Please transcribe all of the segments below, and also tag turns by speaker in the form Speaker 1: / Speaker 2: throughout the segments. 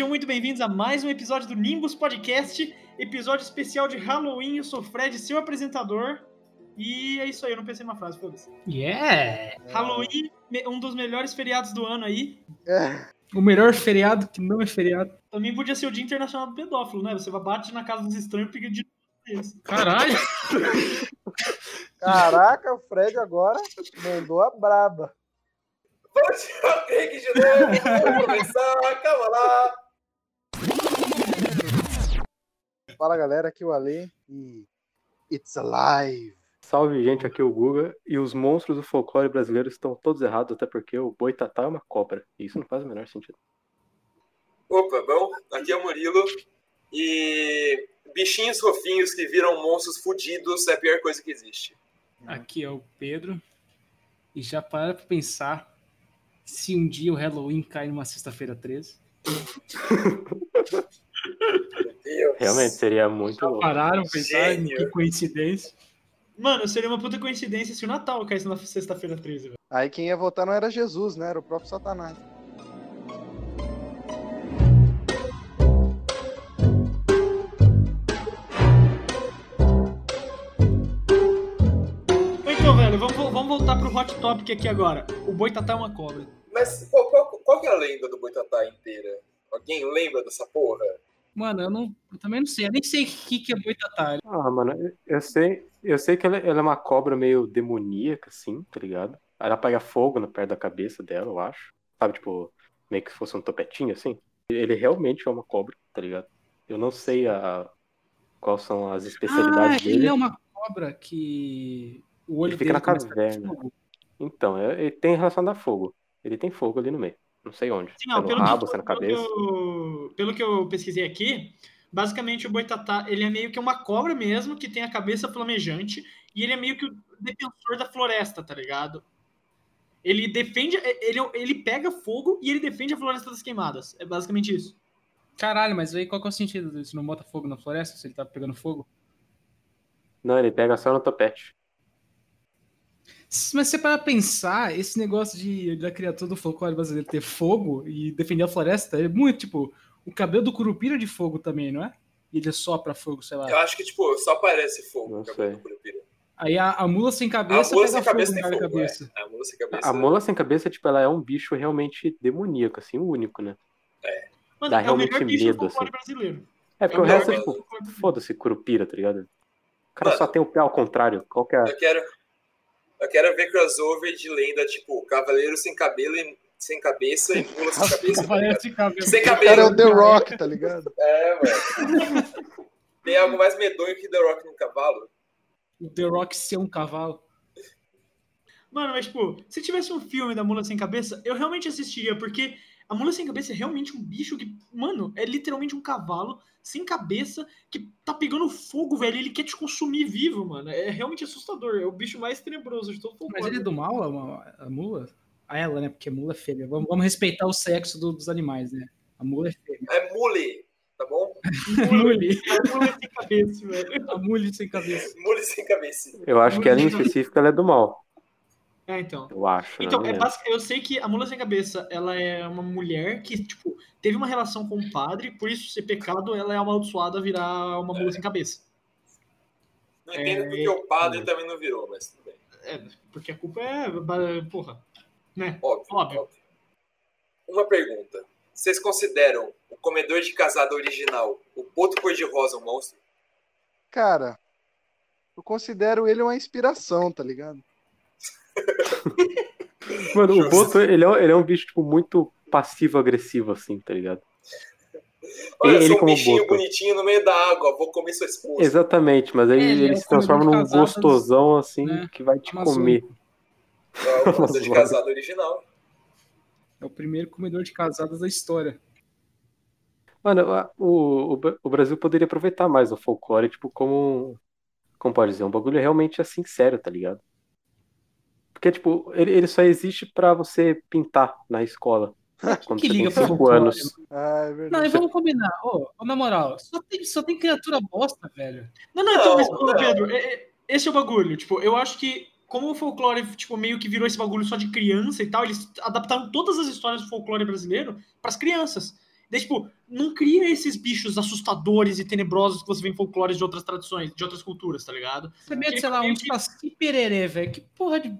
Speaker 1: Sejam muito bem-vindos a mais um episódio do Nimbus Podcast, episódio especial de Halloween. Eu sou o Fred, seu apresentador. E é isso aí, eu não pensei numa frase, foda-se.
Speaker 2: Yeah!
Speaker 1: Halloween, um dos melhores feriados do ano aí.
Speaker 2: O melhor feriado que não é feriado.
Speaker 1: Também podia ser o Dia Internacional do Pedófilo, né? Você bate na casa dos estranhos e pega de deles.
Speaker 2: Caralho!
Speaker 3: Caraca, o Fred agora mandou a braba.
Speaker 4: Vamos tirar o de novo, vamos começar, calma lá.
Speaker 3: Fala galera, aqui é o Ale e It's Alive.
Speaker 5: Salve, gente, aqui é o Guga. E os monstros do folclore brasileiro estão todos errados, até porque o boitatá é uma cobra. E isso não faz o menor sentido.
Speaker 4: Opa, bom, aqui é o Murilo. E bichinhos fofinhos que viram monstros fudidos é a pior coisa que existe.
Speaker 2: Aqui é o Pedro. E já para pra pensar se um dia o Halloween cai numa sexta-feira 13.
Speaker 4: Deus.
Speaker 5: Realmente seria muito louco.
Speaker 2: Pararam pra pensar
Speaker 4: Gênio.
Speaker 2: que coincidência.
Speaker 1: Mano, seria uma puta coincidência se o Natal caísse na sexta-feira 13, velho.
Speaker 3: Aí quem ia votar não era Jesus, né? Era o próprio Satanás.
Speaker 1: Então, velho, vamos, vamos voltar pro hot topic aqui agora. O Boitatá é uma cobra.
Speaker 4: Mas qual, qual, qual que é a lenda do Boitatá inteira? Alguém lembra dessa porra?
Speaker 2: Mano, eu, não, eu também não sei. Eu nem sei o que, que é boitatá.
Speaker 5: Ah, mano, eu- sei, eu sei que ela, ela é uma cobra meio demoníaca, assim, tá ligado? Ela pega fogo no pé da cabeça dela, eu acho. Sabe, tipo, meio que fosse um topetinho, assim. Ele realmente é uma cobra, tá ligado? Eu não sei a, quais são as
Speaker 2: Ah,
Speaker 5: especialidades
Speaker 2: ele
Speaker 5: dele.
Speaker 2: é uma cobra que o olho
Speaker 5: Ele fica na caverna. Então, é- ele tem relação a fogo. Ele tem fogo ali no meio. Não sei onde.
Speaker 1: Sim,
Speaker 5: se
Speaker 1: ó,
Speaker 5: é no
Speaker 1: pelo,
Speaker 5: rabo,
Speaker 1: que,
Speaker 5: na
Speaker 1: pelo, que
Speaker 5: cabeça.
Speaker 1: eu, pelo que eu pesquisei aqui, basicamente o Boitatá, ele é meio que uma cobra mesmo, que tem a cabeça flamejante, e ele é meio que o defensor da floresta, tá ligado? Ele defende, ele, ele pega fogo e ele defende a floresta das queimadas. É basicamente isso.
Speaker 2: Caralho, mas aí qual que é o sentido disso? Não bota fogo na floresta se ele tá pegando fogo?
Speaker 5: Não, ele pega só no topete.
Speaker 2: Mas se você parar pra pensar, esse negócio de da criatura do folclore brasileiro ter fogo e defender a floresta é muito, tipo, o cabelo do curupira é de fogo também, não é? E ele sopra fogo, sei lá.
Speaker 4: Eu acho que, tipo, só parece fogo
Speaker 5: Não
Speaker 4: no cabelo
Speaker 5: sei.
Speaker 4: do Curupira.
Speaker 2: Aí a, a mula sem
Speaker 4: A
Speaker 2: cabeça
Speaker 4: mula
Speaker 2: pega
Speaker 4: sem cabeça tem fogo,
Speaker 2: cabeça.
Speaker 4: é. A mula sem cabeça.
Speaker 5: A mula sem cabeça, tipo, ela é um bicho realmente demoníaco, assim, o único, né?
Speaker 1: Mano,
Speaker 5: Dá
Speaker 1: é o melhor
Speaker 5: realmente
Speaker 1: bicho do
Speaker 5: medo,
Speaker 1: folclore
Speaker 5: assim.
Speaker 1: brasileiro.
Speaker 5: É, porque
Speaker 1: É
Speaker 5: o
Speaker 1: o
Speaker 5: resto é, tipo, foda-se, curupira, tá ligado? O cara
Speaker 4: Mano.
Speaker 5: só tem o pé ao contrário. Qual que é?
Speaker 4: Eu quero, eu quero ver crossover de lenda, tipo, cavaleiro sem cabelo e sem cabeça e mula sem cabeça. tá?
Speaker 2: Parece cabelo.
Speaker 4: Sem
Speaker 3: O cara é
Speaker 4: cabelo.
Speaker 3: o The Rock, tá ligado?
Speaker 4: É, velho. Tem algo mais medonho que The Rock no cavalo?
Speaker 2: O The Rock ser um cavalo.
Speaker 1: Mano, mas tipo, se tivesse um filme da Mula Sem Cabeça, eu realmente assistiria, porque a Mula Sem Cabeça é realmente um bicho que, mano, é literalmente um cavalo sem cabeça que tá pegando fogo, velho, ele quer te consumir vivo, mano. É realmente assustador, é o bicho mais tenebroso de todo o
Speaker 2: Mas ele é do mal, a, a mula? A ela, né? Porque a mula é fêmea. Vamos, vamos respeitar o sexo do- dos animais, né? A mula é fêmea.
Speaker 4: É mule, tá bom?
Speaker 2: Mule.
Speaker 1: A Mula Sem Cabeça, velho.
Speaker 2: A mule sem cabeça.
Speaker 4: Mule sem cabeça.
Speaker 5: Eu acho que ela em específico ela é do mal.
Speaker 1: É, então.
Speaker 5: Eu acho.
Speaker 1: Então,
Speaker 5: né?
Speaker 1: é
Speaker 5: Não lembro.
Speaker 1: basic- eu sei que a Mula Sem Cabeça, ela é uma mulher que, tipo, teve uma relação com o padre, por isso ser pecado, ela é amaldiçoada a virar uma mula sem cabeça.
Speaker 4: Não entendo
Speaker 1: É,
Speaker 4: porque o padre também não virou, mas tudo bem.
Speaker 1: É, porque a culpa é, porra, né?
Speaker 4: Óbvio,
Speaker 1: Óbvio.
Speaker 4: óbvio. Uma pergunta. Vocês consideram o comedor de casada original, o Boto Cor-de-Rosa, um monstro?
Speaker 3: Cara, eu considero ele uma inspiração, tá ligado?
Speaker 5: Mano, o. Boto, ele é, ele é um bicho, tipo, muito passivo-agressivo, assim, tá ligado?
Speaker 4: Olha,
Speaker 5: Ele
Speaker 4: eu sou um
Speaker 5: como
Speaker 4: bichinho
Speaker 5: Boto.
Speaker 4: bonitinho no meio da água, vou comer sua esposa.
Speaker 5: Exatamente, mas aí
Speaker 2: É, ele
Speaker 5: ele
Speaker 2: é
Speaker 5: se
Speaker 2: o comedor
Speaker 5: transforma num
Speaker 2: casadas,
Speaker 5: gostosão, assim,
Speaker 2: né?
Speaker 5: que vai te
Speaker 2: Amazônico.
Speaker 5: comer.
Speaker 4: É o comedor de casada original.
Speaker 2: É o primeiro comedor de casadas da história.
Speaker 5: Mano, o, o, o Brasil poderia aproveitar mais o folclore, tipo, como. Como pode dizer? Um bagulho realmente assim sério, tá ligado? Porque, tipo, ele, ele só existe pra você pintar na escola. Quando
Speaker 2: que
Speaker 5: você tem
Speaker 2: liga pra
Speaker 5: 5
Speaker 2: folclore,
Speaker 5: anos.
Speaker 3: Ah, é
Speaker 2: Não, e vamos combinar. Ô, ô, na moral, só tem, só tem criatura bosta, velho.
Speaker 1: Não, não, então,
Speaker 4: Não,
Speaker 1: mas, ô,
Speaker 4: não.
Speaker 1: Pedro, é- é- esse é o bagulho. Tipo, eu acho que, como o folclore, tipo, meio que virou esse bagulho só de criança e tal, eles adaptaram todas as histórias do folclore brasileiro pras crianças. Daí, tipo, não cria esses bichos assustadores e tenebrosos que você vê em folclores de outras tradições, de outras culturas, tá ligado?
Speaker 2: Você mete, sei lá, um saci pererê, velho. Que porra de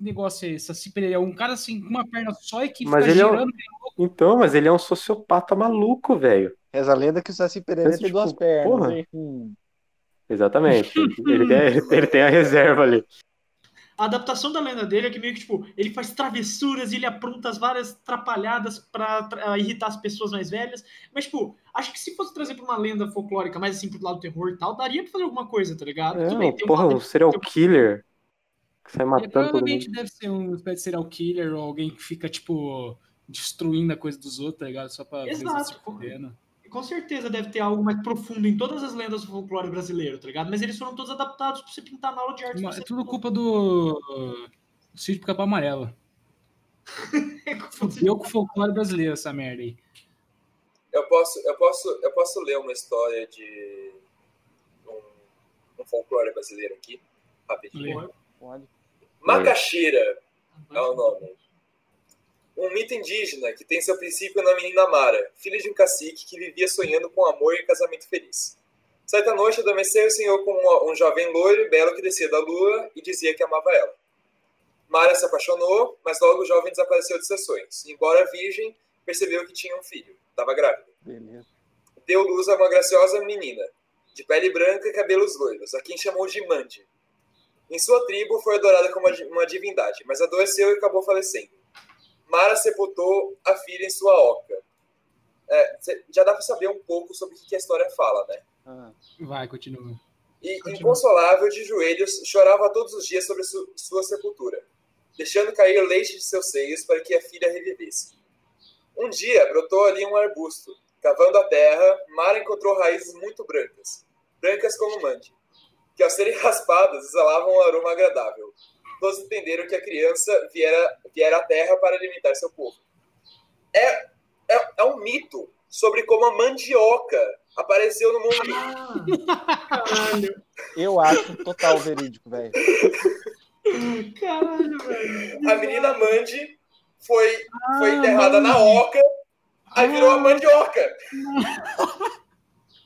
Speaker 2: negócio é esse? Saci pererê? Um cara assim, com uma perna só e que
Speaker 5: Mas
Speaker 2: fica
Speaker 5: ele é um-
Speaker 2: girando.
Speaker 5: Então, mas ele é um sociopata maluco, velho.
Speaker 3: Reza a lenda que o Saci Pereira
Speaker 5: Esse
Speaker 3: tem
Speaker 5: tipo,
Speaker 3: duas pernas.
Speaker 5: porra.
Speaker 3: hein? Hum.
Speaker 5: Exatamente. ele, tem, ele tem a reserva ali.
Speaker 1: A adaptação da lenda dele é que meio que, tipo, ele faz travessuras e ele apronta as várias trapalhadas pra tra- irritar as pessoas mais velhas. Mas, tipo, acho que se fosse trazer pra uma lenda folclórica mais assim pro lado do terror e tal, daria pra fazer alguma coisa, tá ligado?
Speaker 5: É,
Speaker 1: bem,
Speaker 5: porra, um serial killer que sai
Speaker 2: Ele
Speaker 5: matando mundo.
Speaker 2: provavelmente deve ser um espécie de serial killer ou alguém que fica, tipo, destruindo a coisa dos outros, tá ligado? Só pra
Speaker 1: Exato. Com certeza deve ter algo mais profundo em todas as lendas do folclore brasileiro, tá ligado? Mas eles foram todos adaptados pra você pintar na aula de arte. Você
Speaker 2: É tudo culpa do, do sítio Capa Amarela. Fudeu com o folclore brasileiro essa merda aí.
Speaker 4: Eu posso, eu posso, eu posso ler uma história de um, um folclore brasileiro aqui, rapidinho.
Speaker 3: Pode.
Speaker 4: Macaxeira é o nome. Um mito indígena que tem seu princípio na menina Mara, filha de um cacique que vivia sonhando com amor e casamento feliz. Certa noite adormeceu e sonhou com um, um jovem loiro e belo que descia da lua e dizia que amava ela. Mara se apaixonou, mas logo o jovem desapareceu de seus sonhos. Embora virgem, percebeu que tinha um filho. Estava grávida.
Speaker 3: Beleza.
Speaker 4: Deu luz a uma graciosa menina, de pele branca e cabelos loiros, a quem chamou de Mandi. Em sua tribo foi adorada como uma divindade, mas adoeceu e acabou falecendo. Mara sepultou a filha em sua oca. É, já dá para saber um pouco sobre o que a história fala, né?
Speaker 3: Ah,
Speaker 2: Vai, continua.
Speaker 4: E,
Speaker 2: Continua.
Speaker 4: inconsolável de joelhos, chorava todos os dias sobre su- sua sepultura, deixando cair leite de seus seios para que a filha revivesse. Um dia brotou ali um arbusto. Cavando a terra, Mara encontrou raízes muito brancas, brancas como mande, que ao serem raspadas exalavam um aroma agradável. Todos entenderam que a criança viera, viera à terra para alimentar seu povo. É, é, é um mito sobre como a mandioca apareceu no mundo.
Speaker 1: Ah, caralho.
Speaker 3: eu acho total verídico, velho.
Speaker 1: Caralho, velho.
Speaker 4: A menina Mandy foi, foi
Speaker 2: Ah,
Speaker 4: enterrada na oca, aí virou a mandioca.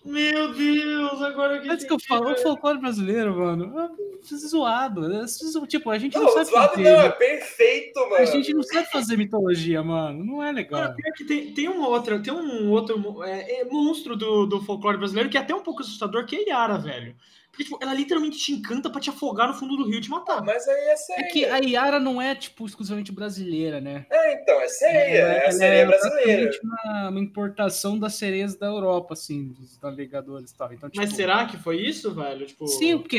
Speaker 1: Meu Deus, agora que
Speaker 2: Antes que eu falo, o folclore brasileiro, mano, é zoado. É Tipo, a gente não,
Speaker 4: Não,
Speaker 2: sabe
Speaker 4: zoado
Speaker 2: fazer.
Speaker 4: não, é perfeito, mano.
Speaker 2: A gente não sabe fazer mitologia, mano. Não é legal.
Speaker 1: Cara, pior que tem, tem um outro, tem um outro é, é, monstro do, do folclore brasileiro que é até um pouco assustador, que é Yara, velho. Porque, tipo, ela literalmente te encanta pra te afogar no fundo do rio e te
Speaker 4: Ah,
Speaker 1: matar.
Speaker 4: mas aí é sério.
Speaker 2: É que a Yara não é, tipo, exclusivamente brasileira, né?
Speaker 4: É, então, é séria, é a
Speaker 2: Ela
Speaker 4: série brasileira.
Speaker 2: Uma, uma importação das sereias da Europa, assim, dos navegadores e tal. Então, tipo,
Speaker 1: Mas será que foi isso, velho? Tipo,
Speaker 2: Sim, porque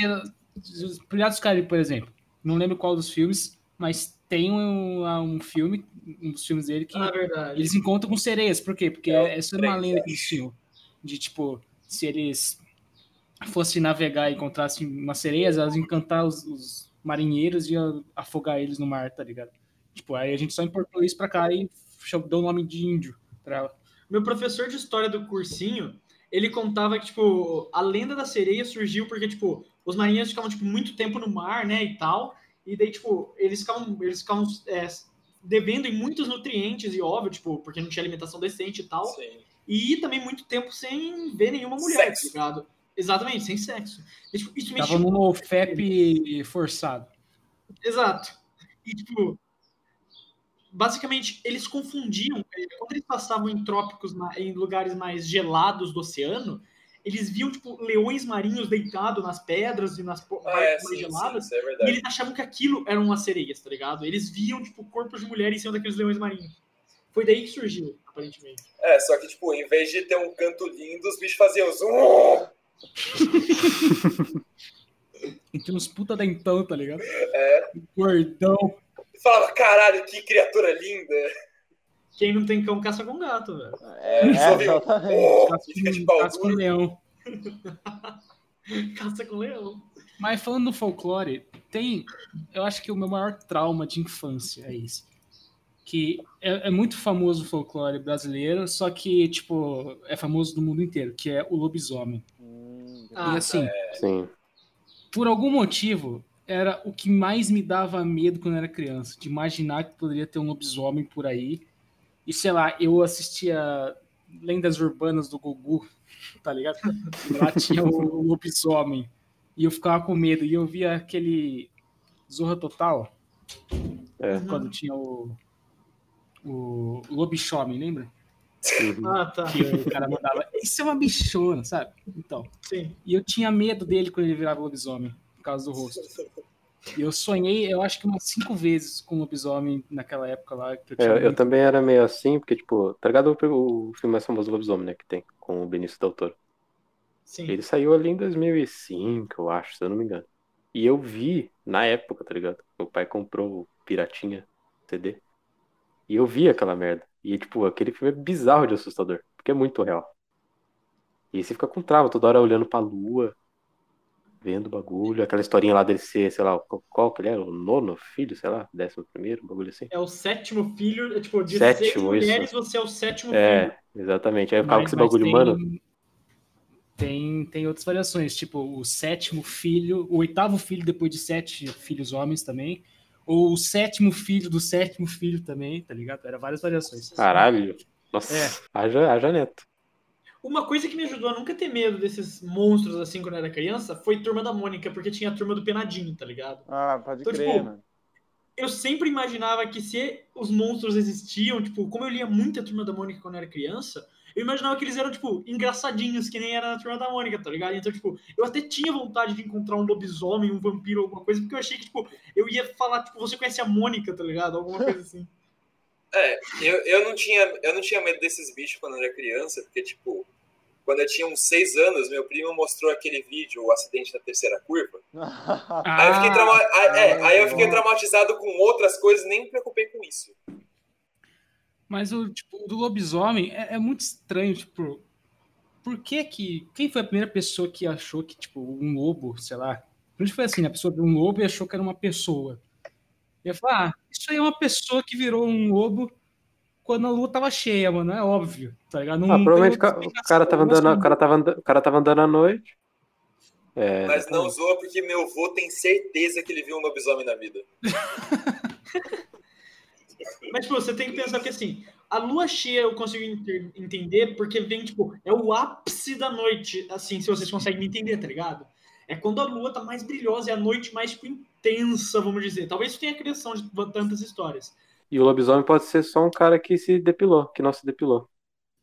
Speaker 2: os Piratas do Caribe, por exemplo, não lembro qual dos filmes, mas tem um, um filme, um dos filmes dele, que
Speaker 1: Ah,
Speaker 2: eles encontram com sereias. Por quê? Porque
Speaker 4: É
Speaker 2: essa era uma lenda que eles tinham. De, tipo, se eles fossem navegar e encontrassem umas sereias, elas iam encantar os, os marinheiros e iam afogar eles no mar, tá ligado? Tipo, aí a gente só importou isso pra cá e deu o nome de índio pra ela.
Speaker 1: Meu professor de história do cursinho, ele contava que, tipo, a lenda da sereia surgiu porque, tipo, os marinheiros ficavam, tipo, muito tempo no mar, né, e tal. E daí, tipo, eles ficavam, eles ficavam é, devendo em muitos nutrientes, e óbvio, tipo, porque não tinha alimentação decente e tal.
Speaker 4: Sim.
Speaker 1: E também muito tempo sem ver nenhuma mulher,
Speaker 4: Sexo.
Speaker 1: tá ligado? Exatamente, sem sexo. E, tipo, isso
Speaker 2: Tava num OFEP forçado.
Speaker 1: Exato. E, tipo, basicamente, eles confundiam. eh, Quando eles passavam em trópicos, na- em lugares mais gelados do oceano, eles viam, tipo, leões marinhos deitados nas pedras e nas
Speaker 4: Ah,
Speaker 1: partes
Speaker 4: é,
Speaker 1: mais
Speaker 4: sim, sim,
Speaker 1: geladas.
Speaker 4: isso é
Speaker 1: E eles achavam que aquilo eram umas sereias, tá ligado? Eles viam, tipo, corpos de mulher em cima daqueles leões marinhos. Foi daí que surgiu, aparentemente.
Speaker 4: É, só que, tipo, em vez de ter um canto lindo, os bichos faziam zoom.
Speaker 2: E tinha uns puta dentão, tá ligado?
Speaker 4: É.
Speaker 2: Gordão.
Speaker 4: E falava, caralho, que criatura linda.
Speaker 1: Quem não tem cão caça com gato, velho.
Speaker 3: É,
Speaker 4: Só viu, oh, de
Speaker 2: com, leão.
Speaker 1: Caça com leão.
Speaker 2: Mas falando do folclore, tem. Eu acho que o meu maior trauma de infância é esse. Que é, é muito famoso o folclore brasileiro, só que, tipo, é famoso no mundo inteiro, que é o lobisomem.
Speaker 3: Hum,
Speaker 1: Ah,
Speaker 2: e assim,
Speaker 5: Sim.
Speaker 2: por algum motivo, era o que mais me dava medo quando eu era criança, de imaginar que poderia ter um lobisomem por aí. E sei lá, eu assistia lendas urbanas do Gugu, tá ligado? E lá tinha o lobisomem. E eu ficava com medo. E eu via aquele Zorra Total,
Speaker 5: É.
Speaker 2: quando tinha o, o lobisomem, lembra?
Speaker 5: Uhum.
Speaker 1: Ah, tá.
Speaker 2: Que o cara mandava, isso é uma bichona, sabe? Então,
Speaker 1: Sim.
Speaker 2: e eu tinha medo dele quando ele virava lobisomem, por causa do rosto. E eu sonhei, eu acho que umas cinco vezes com lobisomem naquela época lá. Que eu,
Speaker 5: É,
Speaker 2: tinha
Speaker 5: eu, também era meio assim, porque, tipo, tá ligado o, o filme mais famoso do Lobisomem, né, que tem, com o Benício Del Toro.
Speaker 1: Sim.
Speaker 5: Ele saiu ali em 2005, eu acho, se eu não me engano. E eu vi na época, tá ligado? Meu pai comprou o Piratinha CD. E eu vi aquela merda. E, tipo, aquele filme é bizarro de assustador, porque é muito real. E aí você fica com trauma, toda hora olhando pra lua, vendo o bagulho, aquela historinha lá dele ser, sei lá, qual, que ele era? O nono filho, sei lá, décimo primeiro, um bagulho assim.
Speaker 1: É o sétimo filho, é, tipo, de
Speaker 5: Sétimo,
Speaker 1: seis mulheres,
Speaker 5: isso.
Speaker 1: você é o sétimo filho.
Speaker 5: É, exatamente. Aí eu ficava com esse bagulho,
Speaker 2: tem-
Speaker 5: mano.
Speaker 2: Tem, tem outras variações, tipo o sétimo filho, o oitavo filho depois de sete filhos homens também, ou o sétimo filho do sétimo filho também, tá ligado? Era várias variações.
Speaker 5: Caralho. Nossa,
Speaker 2: É.
Speaker 5: haja, haja neto.
Speaker 1: Uma coisa que me ajudou a nunca ter medo desses monstros assim quando eu era criança foi Turma da Mônica, porque tinha a Turma do Penadinho, tá ligado?
Speaker 3: Ah, pode
Speaker 1: Então,
Speaker 3: crer,
Speaker 1: tipo,
Speaker 3: mano.
Speaker 1: Eu sempre imaginava que se os monstros existiam, tipo, como eu lia muita Turma da Mônica quando eu era criança, eu imaginava que eles eram, tipo, engraçadinhos, que nem era na Turma da Mônica, tá ligado? Então, tipo, eu até tinha vontade de encontrar um lobisomem, um vampiro, alguma coisa, porque eu achei que, tipo, eu ia falar, tipo, você conhece a Mônica, tá ligado? Alguma coisa assim.
Speaker 4: É, eu, eu, não tinha, eu não tinha medo desses bichos quando eu era criança, porque, tipo, quando eu tinha uns seis anos, meu primo mostrou aquele vídeo, o acidente da terceira curva. Aí eu fiquei,
Speaker 2: Ah,
Speaker 4: trauma- aí- é, aí eu fiquei traumatizado com outras coisas, nem me preocupei com isso.
Speaker 2: Mas o tipo, do lobisomem é, é muito estranho, tipo, por que que quem foi a primeira pessoa que achou que tipo um lobo, sei lá, não foi assim, né? a pessoa viu um lobo e achou que era uma pessoa. E eu falei, ah, isso aí é uma pessoa que virou um lobo quando a lua tava cheia, mano, é óbvio, tá ligado? Não
Speaker 5: Ah, provavelmente o cara tava
Speaker 2: mas
Speaker 5: andando, o cara tava, andando- o cara tava andando à noite. É,
Speaker 4: Mas não zoa porque meu avô tem certeza que ele viu um lobisomem na vida.
Speaker 1: Mas, tipo, você tem que pensar que, assim, a lua cheia eu consigo entender porque vem, tipo, é o ápice da noite, assim, se vocês conseguem me entender, tá ligado? É quando a lua tá mais brilhosa, é a noite mais, tipo, intensa, vamos dizer. Talvez isso tenha a criação de tantas histórias.
Speaker 5: E o lobisomem pode ser só um cara que se depilou, que não se depilou.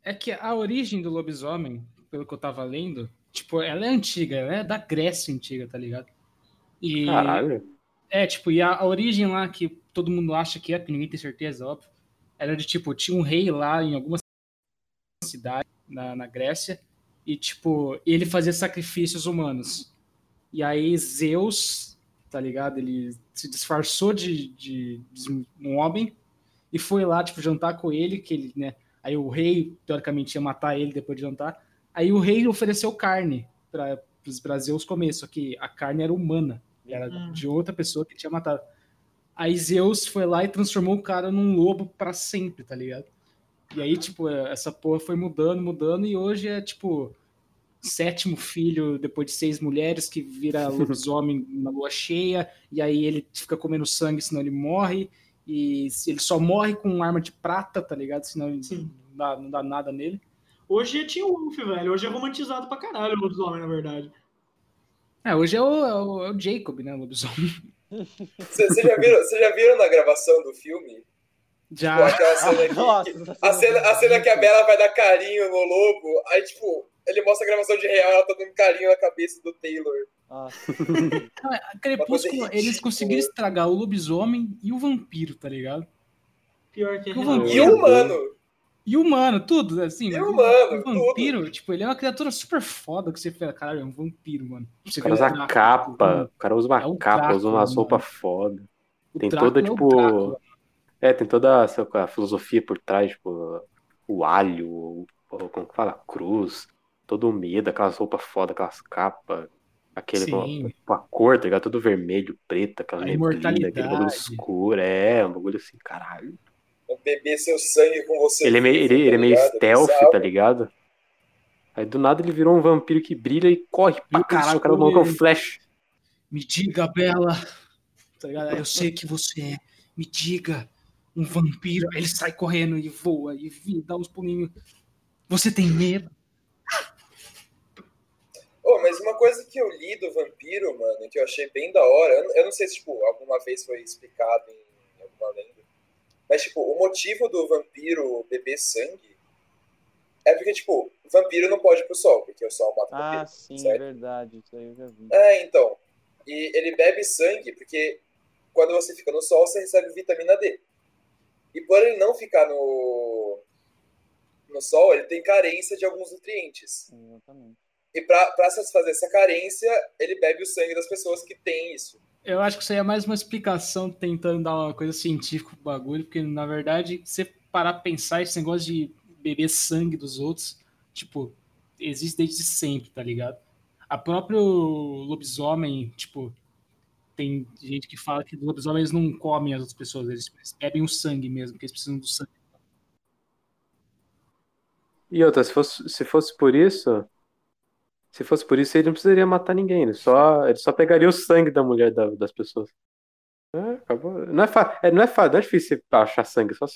Speaker 2: É que a origem do lobisomem, pelo que eu tava lendo, tipo, ela é antiga, ela é da Grécia antiga, tá ligado? E
Speaker 5: Caralho.
Speaker 2: É, tipo, e a, a origem lá que todo mundo acha que é, porque ninguém tem certeza, óbvio, era de, tipo, tinha um rei lá em alguma cidade na, na Grécia e, tipo, ele fazia sacrifícios humanos. E aí Zeus, tá ligado? Ele se disfarçou de, de, de um homem e foi lá, tipo, jantar com ele, que ele, né? Aí o rei, teoricamente, ia matar ele depois de jantar. Aí o rei ofereceu carne para os Zeus comer, só que a carne era humana. Era
Speaker 1: Hum.
Speaker 2: de outra pessoa que tinha matado. Aí Zeus foi lá e transformou o cara num lobo pra sempre, tá ligado? E aí, tipo, é, essa porra foi mudando, mudando, e hoje é, tipo, sétimo filho depois de seis mulheres que vira lobisomem na lua cheia, e aí ele fica comendo sangue, senão ele morre, e se- ele só morre com arma de prata, tá ligado? Senão não dá, não dá nada nele.
Speaker 1: Hoje tinha o Wolf, velho. Hoje é romantizado pra caralho o lobisomem, na verdade.
Speaker 2: É, hoje é o, é o, é o Jacob, né, o lobisomem.
Speaker 4: Vocês já, viram- vocês já viram na gravação do filme?
Speaker 2: Já.
Speaker 4: Pô, aquela cena que,
Speaker 3: Nossa,
Speaker 4: que- a, cena, a cena que a Bela vai dar carinho no lobo, aí, tipo, ele mostra a gravação de real, ela tá dando carinho na cabeça do Taylor.
Speaker 3: Nossa.
Speaker 2: Crepúsculo, eles conseguiram estragar o lobisomem e o vampiro, tá ligado?
Speaker 1: Pior que é
Speaker 2: O vampiro.
Speaker 4: E o humano.
Speaker 2: E humano, tudo, assim.
Speaker 4: E o humano,
Speaker 2: o vampiro, tipo, ele é uma criatura super foda que você fala, caralho, é um vampiro, mano. Você
Speaker 5: O cara usa
Speaker 2: Drácula,
Speaker 5: capa, o cara usa uma
Speaker 2: É
Speaker 5: capa, usa
Speaker 2: Drácula,
Speaker 5: uma
Speaker 2: mano.
Speaker 5: roupa foda.
Speaker 2: o
Speaker 5: Tem
Speaker 2: Drácula
Speaker 5: toda,
Speaker 2: é
Speaker 5: tipo. É, tem toda a filosofia por trás, tipo, o alho, o, como que fala? A cruz, todo o medo, aquelas roupas foda, aquelas capas, aquele
Speaker 2: Sim.
Speaker 5: com a cor, tá ligado? Tudo vermelho, preto, aquela
Speaker 2: A
Speaker 5: neblina, aquele bagulho escuro, é, um bagulho assim, caralho.
Speaker 4: Beber seu sangue com você.
Speaker 5: Ele é meio, ele,
Speaker 4: vivo,
Speaker 5: ele é meio
Speaker 4: ligado?
Speaker 5: stealth, tá ligado? Aí do nada ele virou um vampiro que brilha e corre pra caralho, o cara colocou
Speaker 2: ele.
Speaker 5: flash.
Speaker 2: Me diga, Bela. Tá ligado? Eu sei que você é. Me diga. Um vampiro. Aí ele sai correndo e voa e dá uns pulinhos. Você tem medo?
Speaker 4: Oh, mas uma coisa que eu li do vampiro, mano, que eu achei bem da hora, eu não- eu não sei se, tipo, alguma vez foi explicado em alguma lenda, mas, tipo, o motivo do vampiro beber sangue é porque, tipo, vampiro não pode ir pro sol, porque o sol mata o
Speaker 6: Ah,
Speaker 4: vampiro.
Speaker 6: sim,
Speaker 4: certo?
Speaker 6: verdade. Isso aí eu já vi.
Speaker 4: É, então. E ele bebe sangue porque quando você fica no sol, você recebe vitamina D. E por ele não ficar no, no sol, ele tem carência de alguns nutrientes.
Speaker 6: Exatamente.
Speaker 4: E para satisfazer essa carência, ele bebe o sangue das pessoas que têm isso.
Speaker 2: Eu acho que isso aí é mais uma explicação tentando dar uma coisa científica pro bagulho, porque na verdade, você parar pra pensar esse negócio de beber sangue dos outros, tipo, existe desde sempre, tá ligado? A próprio lobisomem, tipo, tem gente que fala que lobisomens não comem as outras pessoas, eles bebem o sangue mesmo, porque eles precisam do sangue.
Speaker 5: E outra, se fosse, se fosse por isso, se fosse por isso, ele não precisaria matar ninguém, ele só, ele só pegaria o sangue da mulher da- das pessoas. É, acabou. Não é, fa- é, não é fácil, não é difícil você achar sangue, é só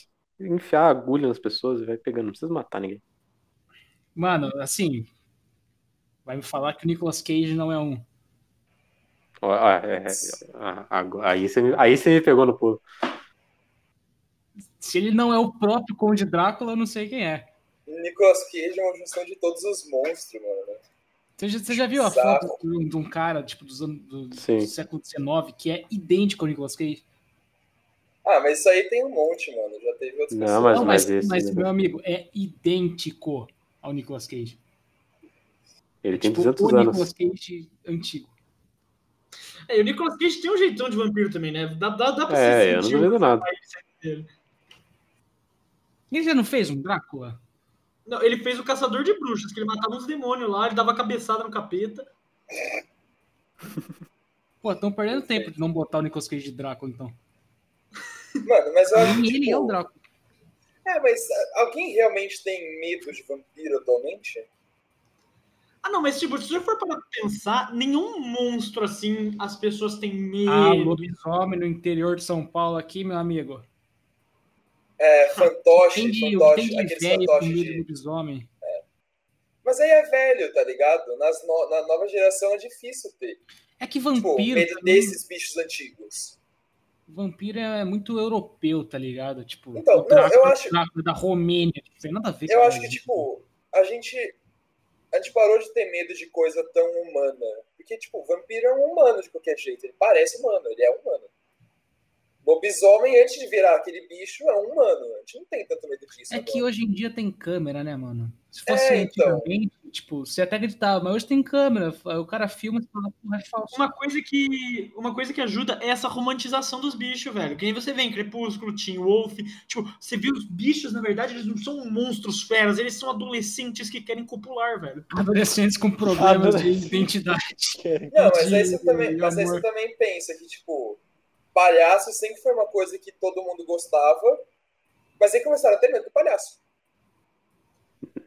Speaker 5: enfiar a agulha nas pessoas e vai pegando, não precisa matar ninguém.
Speaker 2: Mano, assim, vai me falar que o Nicolas Cage não é um.
Speaker 5: É, é, ah, aí, você me, aí você me pegou no pulo.
Speaker 2: Se ele não é o próprio Conde Drácula, eu não sei quem é.
Speaker 4: Nicolas Cage é uma junção de todos os monstros, mano.
Speaker 2: Você já, você já viu a foto de um- de um cara, tipo, dos anos, do, do século XIX, que é idêntico ao Nicolas Cage?
Speaker 4: Ah, mas isso aí tem um monte, mano. Já teve outras
Speaker 5: Não,
Speaker 4: pessoas.
Speaker 5: mas-
Speaker 2: não, mas,
Speaker 5: esse-
Speaker 2: mas, meu amigo, é idêntico ao Nicolas Cage.
Speaker 5: Ele tem
Speaker 2: tipo,
Speaker 5: 200
Speaker 2: o
Speaker 5: anos.
Speaker 2: Nicolas Cage antigo.
Speaker 1: É, e o Nicolas Cage tem um jeitão de vampiro também, né? Dá, dá, dá pra
Speaker 5: É,
Speaker 1: se
Speaker 5: eu não
Speaker 1: sentir
Speaker 5: duvido
Speaker 1: o-
Speaker 5: nada.
Speaker 1: dele.
Speaker 2: Ele já não fez um Drácula?
Speaker 1: Não, ele fez o Caçador de Bruxas, que ele matava uns demônios lá, ele dava cabeçada no capeta.
Speaker 2: Pô, estão perdendo tempo de não botar o Nicolas Cage de Drácula, então.
Speaker 4: Mano, mas eu acho que,
Speaker 2: Nem ele
Speaker 4: tipo,
Speaker 2: é o Drácula.
Speaker 4: É, mas ah, alguém realmente tem medo de vampiro atualmente?
Speaker 1: Ah, não, mas tipo, se você for para pensar, nenhum monstro assim as pessoas têm medo.
Speaker 2: Ah, lobisomem no interior de São Paulo aqui, meu amigo.
Speaker 4: É, fantoche,
Speaker 2: tem
Speaker 4: fantoche, aqueles
Speaker 2: velho
Speaker 4: fantoches de...
Speaker 2: lobisomem.
Speaker 4: Mas aí é velho, tá ligado? Nas no- Na nova geração é difícil ter.
Speaker 2: É que
Speaker 4: Tipo,
Speaker 2: vampiro,
Speaker 4: medo
Speaker 2: também-
Speaker 4: desses bichos antigos.
Speaker 2: vampiro é muito europeu, tá ligado? Tipo,
Speaker 4: Então,
Speaker 2: o
Speaker 4: não, eu acho-
Speaker 2: da Romênia, tipo, não tem nada a ver
Speaker 4: Eu acho que, tipo, a gente. A gente parou de ter medo de coisa tão humana. Porque, tipo, o vampiro é um humano de qualquer jeito. Ele parece humano, ele é humano. Lobisomem, antes de virar aquele bicho, é um humano. A gente não tem tanto medo disso.
Speaker 2: É que
Speaker 4: agora.
Speaker 2: hoje em dia tem câmera, né, mano? Se fosse
Speaker 4: É, então.
Speaker 2: antigamente, tipo, você até gritava, mas hoje tem câmera. O cara filma e fala, porra, é falso.
Speaker 1: Uma coisa que uma coisa que ajuda é essa romantização dos bichos, velho. Que nem você vê em Crepúsculo, Teen Wolf, tipo, você vê os bichos, na verdade, eles não são monstros feras, eles são adolescentes que querem copular, velho.
Speaker 2: Adolescentes com problemas de identidade.
Speaker 4: Não, mas aí, você também, mas aí você também pensa que, tipo, palhaço sempre foi uma coisa que todo mundo gostava. Mas aí começaram a ter medo do palhaço.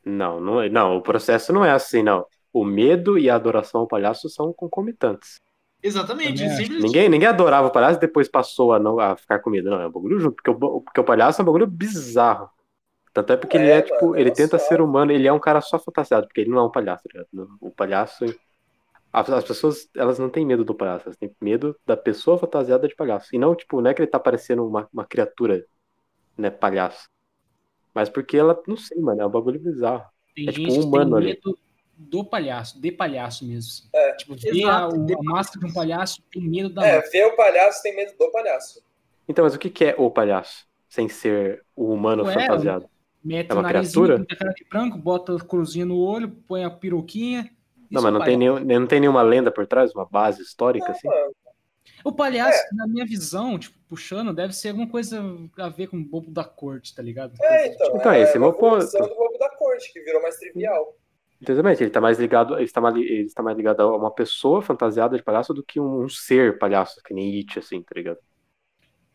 Speaker 5: Não, não, é- não, o processo não é assim, não. O medo e a adoração ao palhaço são concomitantes.
Speaker 1: Exatamente, sempre
Speaker 5: Ninguém, ninguém adorava o palhaço e depois passou a, não, a ficar com medo. Não, é um bagulho junto, porque o, porque o palhaço é um bagulho bizarro. Tanto é porque ele
Speaker 4: É,
Speaker 5: é, tipo,
Speaker 4: mano, é
Speaker 5: ele
Speaker 4: uma
Speaker 5: tenta
Speaker 4: suave.
Speaker 5: ser humano, ele é um cara só fantasiado, porque ele não é um palhaço, tá ligado? O palhaço. As, as pessoas, elas não têm medo do palhaço, elas têm medo da pessoa fantasiada de palhaço. E não, tipo, não é que ele tá parecendo uma, uma criatura, né, palhaço. Mas porque ela, não sei, mano, é um bagulho bizarro.
Speaker 2: Tem
Speaker 5: É tipo
Speaker 2: gente
Speaker 5: um
Speaker 2: que
Speaker 5: humano
Speaker 2: tem
Speaker 5: ali.
Speaker 2: medo do palhaço, de palhaço mesmo.
Speaker 4: É,
Speaker 2: tipo, ver a, a máscara de um palhaço tem medo da
Speaker 4: É,
Speaker 2: máscara.
Speaker 4: ver o palhaço tem medo do palhaço.
Speaker 5: Então, mas o que que é o palhaço? Sem ser o humano
Speaker 2: Ué,
Speaker 5: fantasiado?
Speaker 2: Mete
Speaker 5: É uma criatura?
Speaker 2: pinta a cara de branco, bota a cruzinha no olho, põe a peruquinha.
Speaker 5: Não, mas
Speaker 2: é
Speaker 5: não tem, nenhum, não tem nenhuma lenda por trás, uma base histórica, assim?
Speaker 4: Mano,
Speaker 2: O palhaço,
Speaker 4: É.
Speaker 2: na minha visão, tipo, puxando, deve ser alguma coisa a ver com o bobo da corte, tá ligado?
Speaker 4: é, então.
Speaker 5: Então,
Speaker 4: é,
Speaker 5: esse é meu ponto.
Speaker 4: do bobo da corte, que virou mais trivial.
Speaker 5: Exatamente, ele tá mais ligado, ele está mais, ele está mais ligado a uma pessoa fantasiada de palhaço do que um, um ser palhaço, que nem It, assim, tá ligado?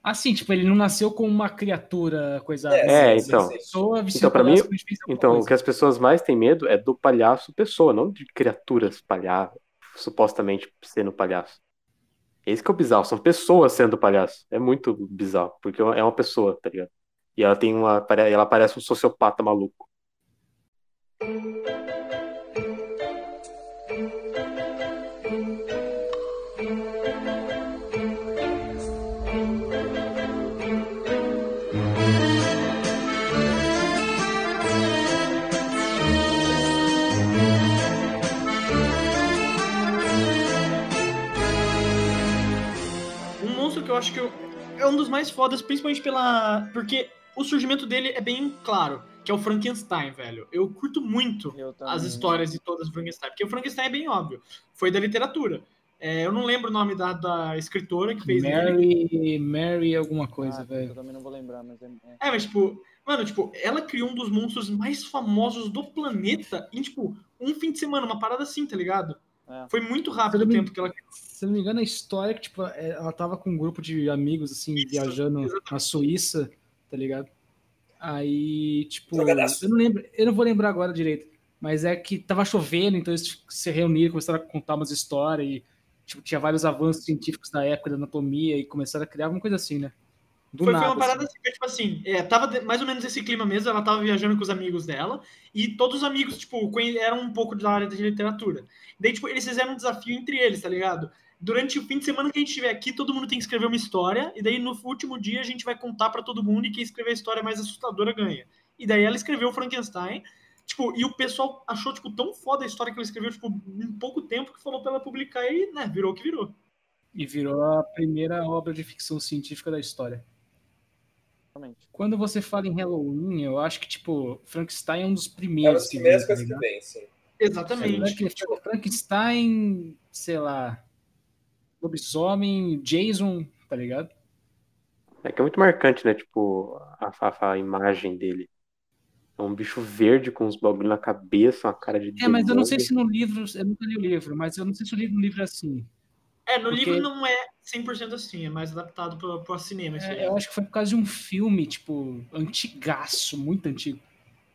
Speaker 2: Assim, tipo, ele não nasceu como uma criatura, coisa.
Speaker 5: É,
Speaker 4: sim,
Speaker 5: então.
Speaker 4: sim, sim.
Speaker 2: Pessoa
Speaker 5: Então,
Speaker 2: palhaço
Speaker 5: mim- Então, o
Speaker 2: coisa.
Speaker 5: que as pessoas mais têm medo é do palhaço pessoa, não de criaturas palhaço, supostamente sendo palhaço. Esse que é o bizarro, são pessoas sendo palhaço. É muito bizarro, porque é uma pessoa, tá ligado? E ela tem uma, ela parece um sociopata maluco.
Speaker 1: Acho que eu- é um dos mais fodas, principalmente pela. Porque o surgimento dele é bem claro, que é o Frankenstein, velho. Eu curto muito
Speaker 6: Eu
Speaker 1: as histórias de todas do Frankenstein, porque o Frankenstein é bem óbvio. Foi da literatura. É, eu não lembro o nome da, da escritora que fez ele.
Speaker 2: Mary, Mary alguma coisa,
Speaker 6: Ah,
Speaker 2: velho.
Speaker 6: Eu também não vou lembrar, mas é. é-
Speaker 1: É, mas tipo, mano, tipo, ela criou um dos monstros mais famosos do planeta em, tipo, um fim de semana, uma parada assim, tá ligado?
Speaker 6: É.
Speaker 1: Foi muito rápido o tempo que ela
Speaker 2: Se eu não me engano, a história é que, tipo, é, ela tava com um grupo de amigos, assim,
Speaker 1: Isso,
Speaker 2: viajando
Speaker 1: exatamente.
Speaker 2: na Suíça, tá ligado? Aí, tipo, eu não lembro, eu não vou lembrar agora direito, mas é que tava chovendo, então eles se reuniram, começaram a contar umas histórias e, tipo, tinha vários avanços científicos da época da anatomia e começaram a criar alguma coisa assim, né? Do
Speaker 1: Foi,
Speaker 2: nada.
Speaker 1: foi uma parada
Speaker 2: assim.
Speaker 1: assim, tipo assim, é, tava mais ou menos esse clima mesmo, ela tava viajando com os amigos dela, e todos os amigos, tipo, eram um pouco da área de literatura. Daí, tipo, eles fizeram um desafio entre eles, tá ligado? Durante o fim de semana que a gente estiver aqui, todo mundo tem que escrever uma história, e daí no último dia a gente vai contar pra todo mundo, e quem escrever a história mais assustadora ganha. E daí ela escreveu o Frankenstein, tipo, e o pessoal achou, tipo, tão foda a história que ela escreveu, tipo, em pouco tempo, que falou pra ela publicar e, né, virou o que virou.
Speaker 2: E virou a primeira obra de ficção científica da história. Quando você fala em Halloween, eu acho que, tipo, Frankenstein é um dos
Speaker 4: É
Speaker 2: primeiros. que
Speaker 4: primeiras
Speaker 2: vem, tá
Speaker 4: coisas que
Speaker 2: ligado?
Speaker 4: vem, sim.
Speaker 1: Exatamente.
Speaker 2: Frank- tipo, Frankenstein, sei lá, lobisomem, Jason, tá ligado?
Speaker 5: É que é muito marcante, né? Tipo, a, a- a imagem dele. É um bicho verde com uns bagulho na cabeça, uma cara de
Speaker 2: É, mas eu não sei se no livro, eu nunca li o livro, mas eu não sei se o livro, no livro é assim.
Speaker 1: É, no
Speaker 2: Porque-
Speaker 1: livro não é 100% assim, é mais adaptado pro, pro cinema. Aí.
Speaker 2: É, eu acho que foi por causa de um filme, tipo, antigaço, muito antigo.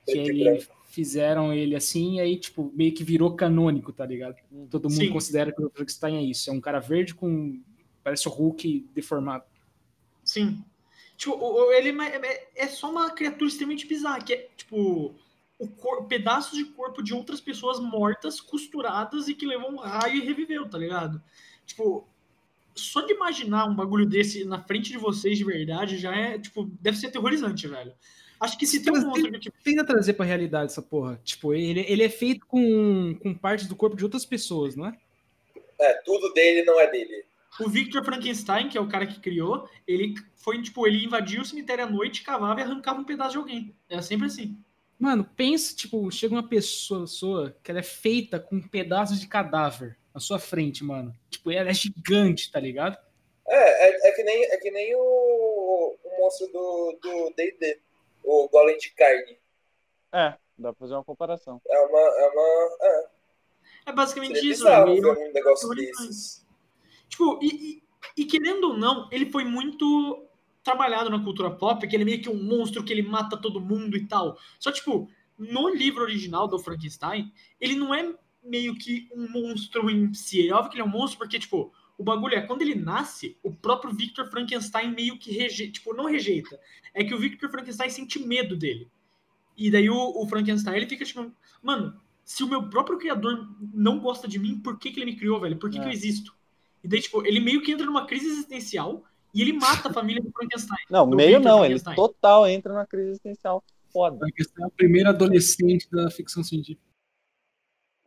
Speaker 2: Que
Speaker 4: branco.
Speaker 2: fizeram ele assim, e aí, tipo, meio que virou canônico, tá ligado? Todo mundo
Speaker 1: Sim.
Speaker 2: considera que o Frankenstein é isso. É um cara verde com. Parece o Hulk deformado.
Speaker 1: Sim. Tipo, ele é é, é só uma criatura extremamente bizarra, que é, tipo, o cor, pedaços de corpo de outras pessoas mortas, costuradas e que levou um raio e reviveu, tá ligado? Tipo, só de imaginar um bagulho desse na frente de vocês de verdade já é, tipo, deve ser aterrorizante, velho. Acho que se tem um monstro que, tipo,
Speaker 2: Tenta trazer pra realidade essa porra. Tipo, ele, ele é feito com, com partes do corpo de outras pessoas, não é?
Speaker 4: É, tudo dele não é dele.
Speaker 1: o Victor Frankenstein, que é o cara que criou, ele foi, tipo, ele invadia o cemitério à noite, cavava e arrancava um pedaço de alguém. É sempre assim.
Speaker 2: Mano, pensa, tipo, chega uma pessoa sua que ela é feita com pedaços de cadáver na sua frente, mano. Tipo, ela é gigante, tá ligado?
Speaker 4: É, é, é que nem, é que nem o, o monstro do do D&D, o golem de carne.
Speaker 6: É, dá pra fazer uma comparação.
Speaker 4: É uma... É, uma, é,
Speaker 1: É basicamente
Speaker 4: seria
Speaker 1: isso. é
Speaker 4: bizarro ver um negócio
Speaker 1: aterrorizante.
Speaker 4: desses.
Speaker 1: Tipo, e, e- e querendo ou não, ele foi muito trabalhado na cultura pop, que ele é meio que um monstro que ele mata todo mundo e tal. Só, tipo, no livro original do Frankenstein, ele não é meio que um monstro em si. É óbvio que ele é um monstro porque, tipo, o bagulho é, quando ele nasce, o próprio Victor Frankenstein meio que rejeita, tipo, não rejeita. É que o Victor Frankenstein sente medo dele. E daí o, o Frankenstein, ele fica tipo, mano, se o meu próprio criador não gosta de mim, por que, que ele me criou, velho? Por que,
Speaker 6: É.
Speaker 1: que eu existo? E daí, tipo, ele meio que entra numa crise existencial e ele mata a família do Frankenstein.
Speaker 6: Não,
Speaker 1: Do
Speaker 6: meio
Speaker 1: Victor
Speaker 6: não, ele
Speaker 1: Frankenstein.
Speaker 6: total entra na crise existencial. Foda.
Speaker 2: Questão é a primeira adolescente da ficção científica.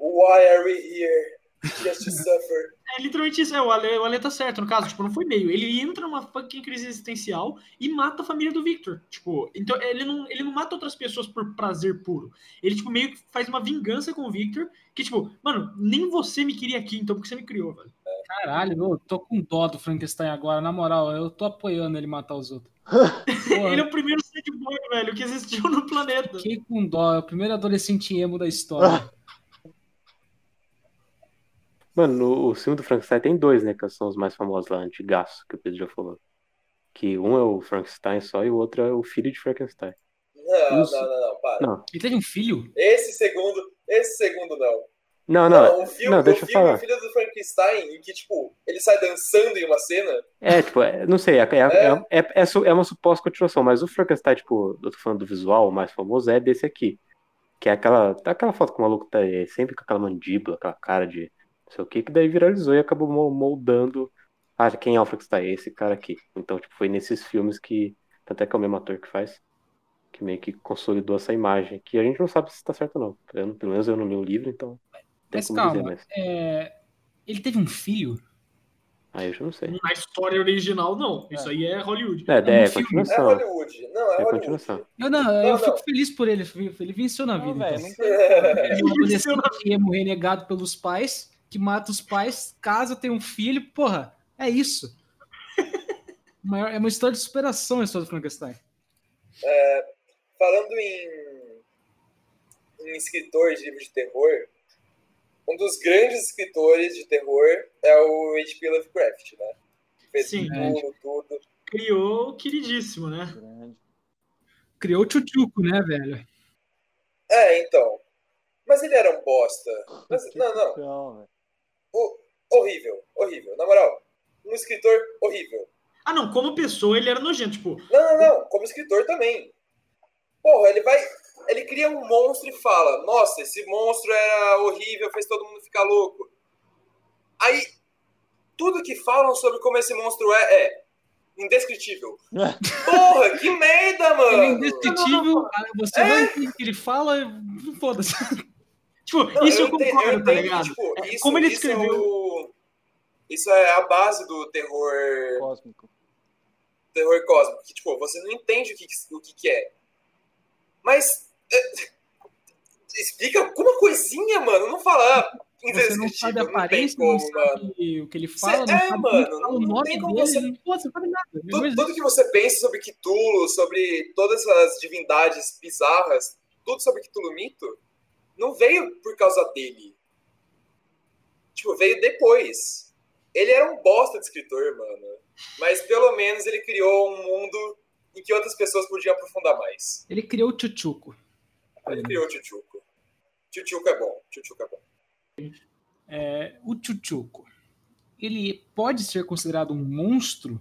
Speaker 4: Why are we here? Just to suffer.
Speaker 1: É literalmente isso, é, o Ale, o Ale tá certo, no caso, tipo, não foi meio. Ele entra numa fucking crise existencial e mata a família do Victor. Tipo, então ele não, ele não mata outras pessoas por prazer puro. Ele, tipo, meio que faz uma vingança com o Victor, que, tipo, mano, nem você me queria aqui, então por que você me criou, velho?
Speaker 2: Caralho, eu tô com dó do Frankenstein agora. Na moral, eu tô apoiando ele matar os outros.
Speaker 1: Ele é o primeiro sad boy, velho, que existiu no planeta.
Speaker 2: fiquei com dó. É o primeiro adolescente emo da história.
Speaker 5: Mano, no, o filme do Frankenstein tem dois, né? Que são os mais famosos lá, antigaço, que o Pedro já falou. Que um é o Frankenstein só e o outro é o filho de Frankenstein.
Speaker 4: Não,
Speaker 5: Isso.
Speaker 4: não, não, não, para.
Speaker 5: Não,
Speaker 2: Ele teve um filho?
Speaker 4: Esse segundo, esse segundo não.
Speaker 5: não, não.
Speaker 4: o filme,
Speaker 5: não,
Speaker 4: o
Speaker 5: deixa eu
Speaker 4: filme
Speaker 5: falar.
Speaker 4: Filho do Frankenstein, em que, tipo, ele sai dançando em uma cena.
Speaker 5: É, tipo, é, não sei, é, é, é, é, su- é uma suposta continuação, mas o Frankenstein, tipo, eu tô falando do visual, o mais famoso é desse aqui. Que é aquela, tá aquela foto que o maluco tá é, sempre com aquela mandíbula, aquela cara de não sei o que, que daí viralizou e acabou mo- moldando. Ah, quem é o Frankenstein? É esse cara aqui. Então, tipo, foi nesses filmes que. Tanto é que é o mesmo ator que faz. Que meio que consolidou essa imagem. Que a gente não sabe se tá certo ou não. Eu não- pelo menos eu não li o livro, então.
Speaker 2: Mas calma,
Speaker 5: dizer, mas.
Speaker 2: é, ele teve um filho?
Speaker 5: Aí eu já não sei.
Speaker 1: Na história original, não. Isso aí é Hollywood.
Speaker 5: É, é,
Speaker 2: um filme.
Speaker 4: É
Speaker 5: continuação.
Speaker 4: Hollywood. Não, é,
Speaker 5: É
Speaker 4: Hollywood.
Speaker 5: continuação.
Speaker 2: Eu não,
Speaker 4: Não,
Speaker 2: eu
Speaker 4: não.
Speaker 2: fico feliz por ele. Ele venceu na
Speaker 6: Não,
Speaker 2: vida. então.
Speaker 6: não tem
Speaker 2: Ele é um adolescente que ia morrer negado pelos pais, que mata os pais, casa, tem um filho, porra, é isso. Maior- É uma história de superação a história do Frankenstein.
Speaker 4: Falando em, em escritor de livro de terror, um dos grandes escritores de terror é o H.P. Lovecraft, né? Fez
Speaker 1: Sim.
Speaker 4: tudo, tudo.
Speaker 1: Criou o queridíssimo, né?
Speaker 6: grande.
Speaker 2: Criou o Tchutchuco, né, velho?
Speaker 4: É, então. Mas ele era um bosta. Mas, não, não. O- horrível, horrível. Na moral, um escritor horrível.
Speaker 1: Ah, não, como pessoa ele era nojento, tipo,
Speaker 4: Não, não, não. Como escritor também. Porra, ele vai. Ele cria um monstro e fala: Nossa, esse monstro era horrível, fez todo mundo ficar louco. Aí, tudo que falam sobre como esse monstro é, é indescritível. Porra, que merda,
Speaker 2: Ele é
Speaker 4: mano!
Speaker 2: indescritível, aí você vai entender o que ele fala, foda-se.
Speaker 1: Tipo,
Speaker 4: Não,
Speaker 1: isso eu,
Speaker 4: ente-
Speaker 1: concordo, tá
Speaker 4: entendo que,
Speaker 1: ligado?
Speaker 4: tipo,
Speaker 1: É,
Speaker 4: isso,
Speaker 1: como ele
Speaker 4: isso é
Speaker 1: escreveu.
Speaker 4: o- Isso é a base do terror
Speaker 6: Cósmico.
Speaker 4: terror cósmico, que tipo, você não entende o que, o que, que é. Mas é, explica com uma coisinha, mano, não falar
Speaker 2: Você não sabe a
Speaker 4: não
Speaker 2: aparência,
Speaker 4: como,
Speaker 2: não sabe o que ele fala,
Speaker 4: Cê-
Speaker 2: não
Speaker 4: é,
Speaker 2: sabe
Speaker 4: mano,
Speaker 2: fala o
Speaker 4: não
Speaker 2: nome
Speaker 4: tem como
Speaker 2: dele,
Speaker 4: você-
Speaker 2: não- pô, você sabe nada.
Speaker 4: Tudo, tudo que você pensa sobre Cthulhu, sobre todas as divindades bizarras, tudo sobre Cthulhu mito, não veio por causa dele. Tipo, veio depois. Ele era um bosta de escritor, mano. Mas pelo menos ele criou um mundo em que outras pessoas podiam aprofundar mais.
Speaker 2: Ele criou o Tchutchuco.
Speaker 4: Ele criou o Chuchuco. Chuchuco é bom. Chuchuco é bom.
Speaker 2: É, o Tchutchuco, ele pode ser considerado um monstro?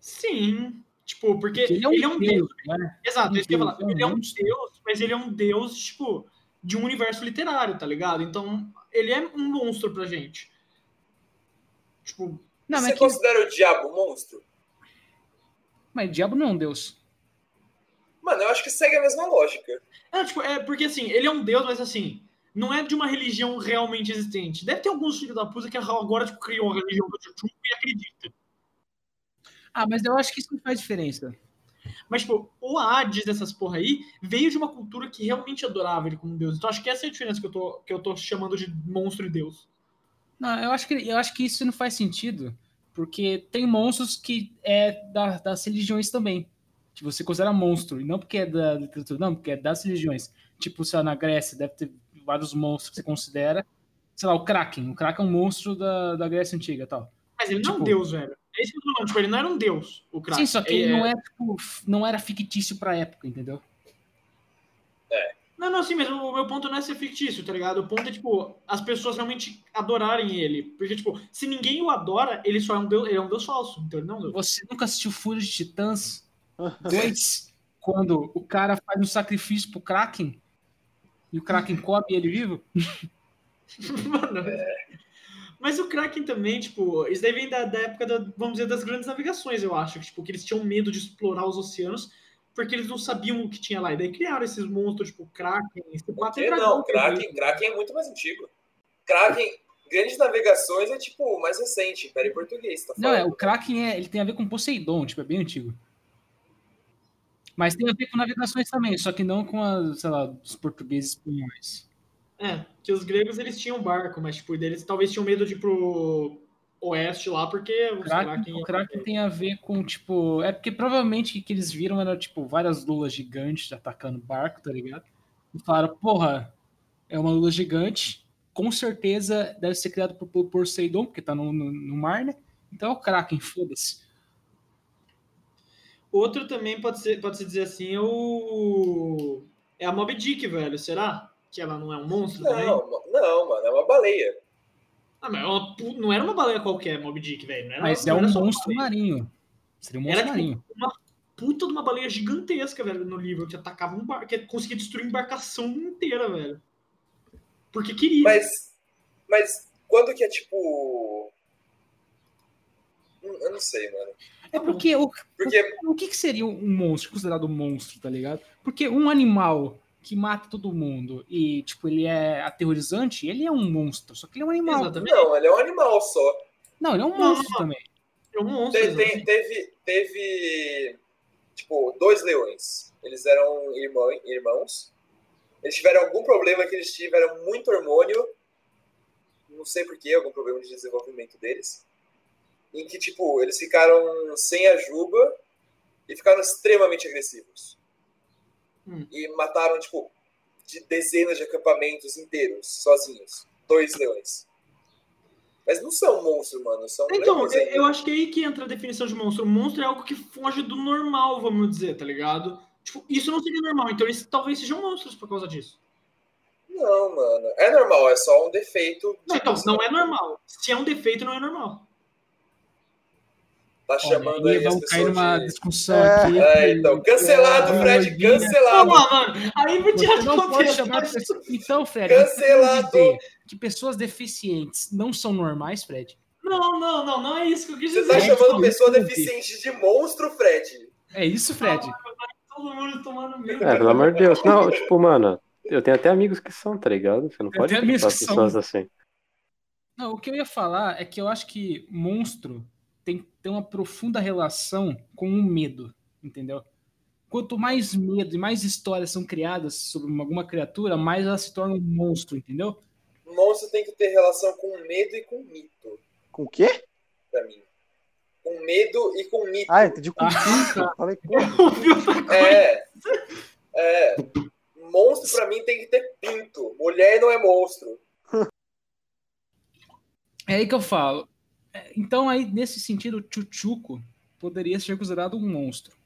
Speaker 1: Sim. Tipo, porque
Speaker 2: Porque ele é um deus, né?
Speaker 1: Exato,
Speaker 2: Um
Speaker 1: isso que eu ia
Speaker 2: deus,
Speaker 1: falar.
Speaker 2: é um
Speaker 1: Ele é um deus, mas ele é um deus, tipo, de um universo literário, tá ligado? Então, ele é um monstro pra gente. Tipo,
Speaker 2: Não,
Speaker 4: Você
Speaker 2: mas, que,
Speaker 4: considera o diabo um monstro?
Speaker 2: mas diabo não é um deus.
Speaker 4: Mano, eu acho que segue a mesma lógica.
Speaker 1: é, tipo, é porque assim, ele é um deus, mas assim, não é de uma religião realmente existente. Deve ter alguns filhos da puta que agora tipo, criou a religião do Chuchu e acredita.
Speaker 2: Ah, mas eu acho que isso não faz diferença.
Speaker 1: Mas, tipo, o Hades dessas porra aí veio de uma cultura que realmente adorava ele como deus. Então, acho que essa é a diferença que eu tô, que eu tô chamando de monstro e deus.
Speaker 2: Não, eu acho que, eu acho que isso não faz sentido, porque tem monstros que é da- das religiões também. Que você considera monstro, e não porque é da literatura, não, porque é das religiões. Tipo, sei lá, na Grécia deve ter vários monstros que você considera. Sei lá, o Kraken. O Kraken é um monstro da, da Grécia Antiga tal.
Speaker 1: Mas ele não é um
Speaker 2: Tipo-
Speaker 1: deus, velho. É isso que eu tô falando. Tipo, ele não era um deus, o Kraken.
Speaker 2: Sim, só que ele não é, tipo, não era fictício pra época, entendeu?
Speaker 1: Não, não, sim, mas o meu ponto não é ser fictício, tá ligado? O ponto é, tipo, as pessoas realmente adorarem ele. Porque, tipo, se ninguém o adora, ele só é um deus, ele é um deus falso. Então ele não é um deus.
Speaker 2: Você nunca assistiu Fúria de Titãs 2? quando o cara faz um sacrifício pro Kraken? E o Kraken come ele vivo?
Speaker 1: Mano. Mas o Kraken também, tipo, isso daí vem da, da época, da, vamos dizer, das grandes navegações, eu acho. Tipo, que eles tinham medo de explorar os oceanos porque eles não sabiam o que tinha lá. E daí criaram esses monstros, tipo, Kraken. Esse
Speaker 4: Por que não? Kraken, Kraken é muito mais antigo. Kraken, grandes navegações é tipo mais recente, Império Português, tá
Speaker 2: Não, é, o Kraken é, ele tem a ver com Poseidon, tipo, é bem antigo. Mas tem a ver com navegações também, só que não com as, sei lá, os portugueses espanhóis.
Speaker 1: É, que os gregos eles tinham barco, mas, tipo, eles talvez tinham medo de ir pro oeste lá, porque
Speaker 2: O Kraken, o Kraken tem a ver com, tipo. É porque provavelmente o que eles viram era, tipo, várias lulas gigantes atacando barco, tá ligado? E falaram, porra, é uma lula gigante, com certeza deve ser criado por, por Poseidon, porque tá no, no, no mar, né? Então é o Kraken, foda-se.
Speaker 1: Outro também pode ser, pode se dizer assim, é o... É a Moby Dick, velho, será? Que ela não é um monstro também?
Speaker 4: Não, ma- não, mano, é uma baleia.
Speaker 1: Ah, mas é uma não era uma baleia qualquer, Moby Dick, velho. Não era,
Speaker 2: Mas é um
Speaker 1: era
Speaker 2: monstro marinho. Seria um
Speaker 1: Era
Speaker 2: monstro
Speaker 1: tipo
Speaker 2: marinho.
Speaker 1: uma puta de uma baleia gigantesca, velho, no livro, que atacava um barco, que conseguia destruir a embarcação inteira, velho. Porque queria.
Speaker 4: Mas, mas quando que é tipo. Hum, Eu não sei, mano.
Speaker 2: É porque o,
Speaker 4: Porque
Speaker 2: o que, que seria um monstro, considerado um monstro, tá ligado? Porque um animal que mata todo mundo e, tipo, ele é aterrorizante, ele é um monstro, só que ele é um animal.
Speaker 1: Exatamente.
Speaker 4: Não, ele é um animal só.
Speaker 2: Não, ele é um
Speaker 1: Não,
Speaker 2: monstro
Speaker 1: não.
Speaker 2: também.
Speaker 1: É um monstro.
Speaker 4: Te- teve, teve, tipo, dois leões. Eles eram irmão, irmãos. Eles tiveram algum problema que eles tiveram muito hormônio. Não sei porquê, algum problema de desenvolvimento deles. Em que, tipo, eles ficaram sem a juba e ficaram extremamente agressivos.
Speaker 1: Hum.
Speaker 4: E mataram, tipo, de dezenas de acampamentos inteiros, sozinhos. Dois leões. Mas não são monstros, mano. São
Speaker 1: Então,
Speaker 4: leões
Speaker 1: eu, acho que é aí que entra a definição de monstro. Monstro é algo que foge do normal, vamos dizer, tá ligado? Tipo, isso não seria normal, então eles talvez sejam monstros por causa disso.
Speaker 4: Não, mano. É normal, é só um defeito.
Speaker 1: Não, então,
Speaker 4: pessoa.
Speaker 1: não é normal. Se é um defeito, não é normal.
Speaker 4: Tá
Speaker 2: Olha,
Speaker 4: chamando
Speaker 2: aí
Speaker 4: as
Speaker 2: vamos cair
Speaker 4: pessoas
Speaker 2: numa
Speaker 4: de...
Speaker 2: discussão
Speaker 3: É.
Speaker 2: aqui.
Speaker 4: É, então, cancelado,
Speaker 2: É,
Speaker 4: Fred,
Speaker 2: Lordinha.
Speaker 1: Pô,
Speaker 4: cancelado.
Speaker 1: mano, aí vou tirar
Speaker 2: Você
Speaker 1: contexto.
Speaker 2: pessoas... Então, Fred, você
Speaker 4: Cancelado.
Speaker 2: dizer que pessoas deficientes não são normais, Fred?
Speaker 1: Não, não, não, não é isso que eu quis
Speaker 4: Você
Speaker 1: dizer.
Speaker 4: tá
Speaker 2: É,
Speaker 4: chamando pessoa
Speaker 2: eu
Speaker 4: deficiente de monstro, Fred?
Speaker 2: É isso, Fred?
Speaker 1: Todo mundo tomando meio.
Speaker 5: É, pelo amor de Deus. Não, tipo, mano, eu tenho até amigos que são, tá ligado? Você não
Speaker 2: Tem
Speaker 5: pode
Speaker 2: até amigos
Speaker 5: tratar as
Speaker 2: que são.
Speaker 5: pessoas assim.
Speaker 2: Não, o que eu ia falar é que eu acho que monstro tem, tem uma profunda relação com o medo, entendeu? Quanto mais medo e mais histórias são criadas sobre uma- alguma criatura, mais ela se torna um monstro, entendeu?
Speaker 4: Monstro tem que ter relação com medo e com mito,
Speaker 3: Com o quê?
Speaker 4: pra mim. Com medo e com mito.
Speaker 3: Ah, entendi com
Speaker 2: Ah.
Speaker 3: pinto. Falei, com
Speaker 4: É. É. Monstro pra mim tem que ter pinto. Mulher não é monstro.
Speaker 2: É aí que eu falo. Então, aí, nesse sentido, o Chuchuco poderia ser considerado um monstro.
Speaker 4: Eu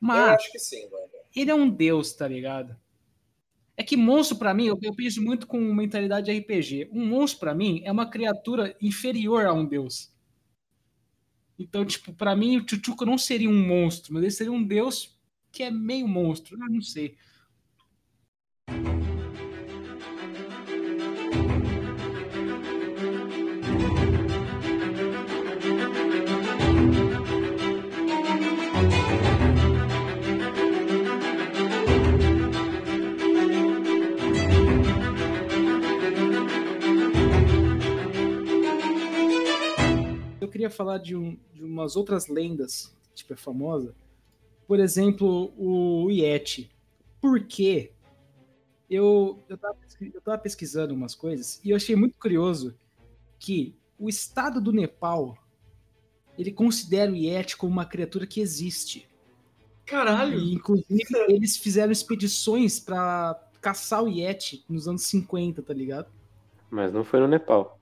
Speaker 2: Mas
Speaker 4: acho que sim, mano.
Speaker 2: ele é um deus, tá ligado? É que monstro, pra mim, eu, eu penso muito com mentalidade de RPG. Um monstro, pra mim, é uma criatura inferior a um deus. Então, tipo, pra mim, o Chuchuco não seria um monstro, mas ele seria um deus que é meio monstro. Eu não sei. Falar de, um- de umas outras lendas, tipo, é famosa. Por exemplo, o Yeti. Por quê? Eu, eu, tava, eu tava pesquisando umas coisas e eu achei muito curioso que o estado do Nepal ele considera o Yeti como uma criatura que existe.
Speaker 1: Caralho.
Speaker 2: E, inclusive, eles fizeram expedições pra caçar o Yeti nos anos 50, tá ligado?
Speaker 5: Mas não foi no Nepal.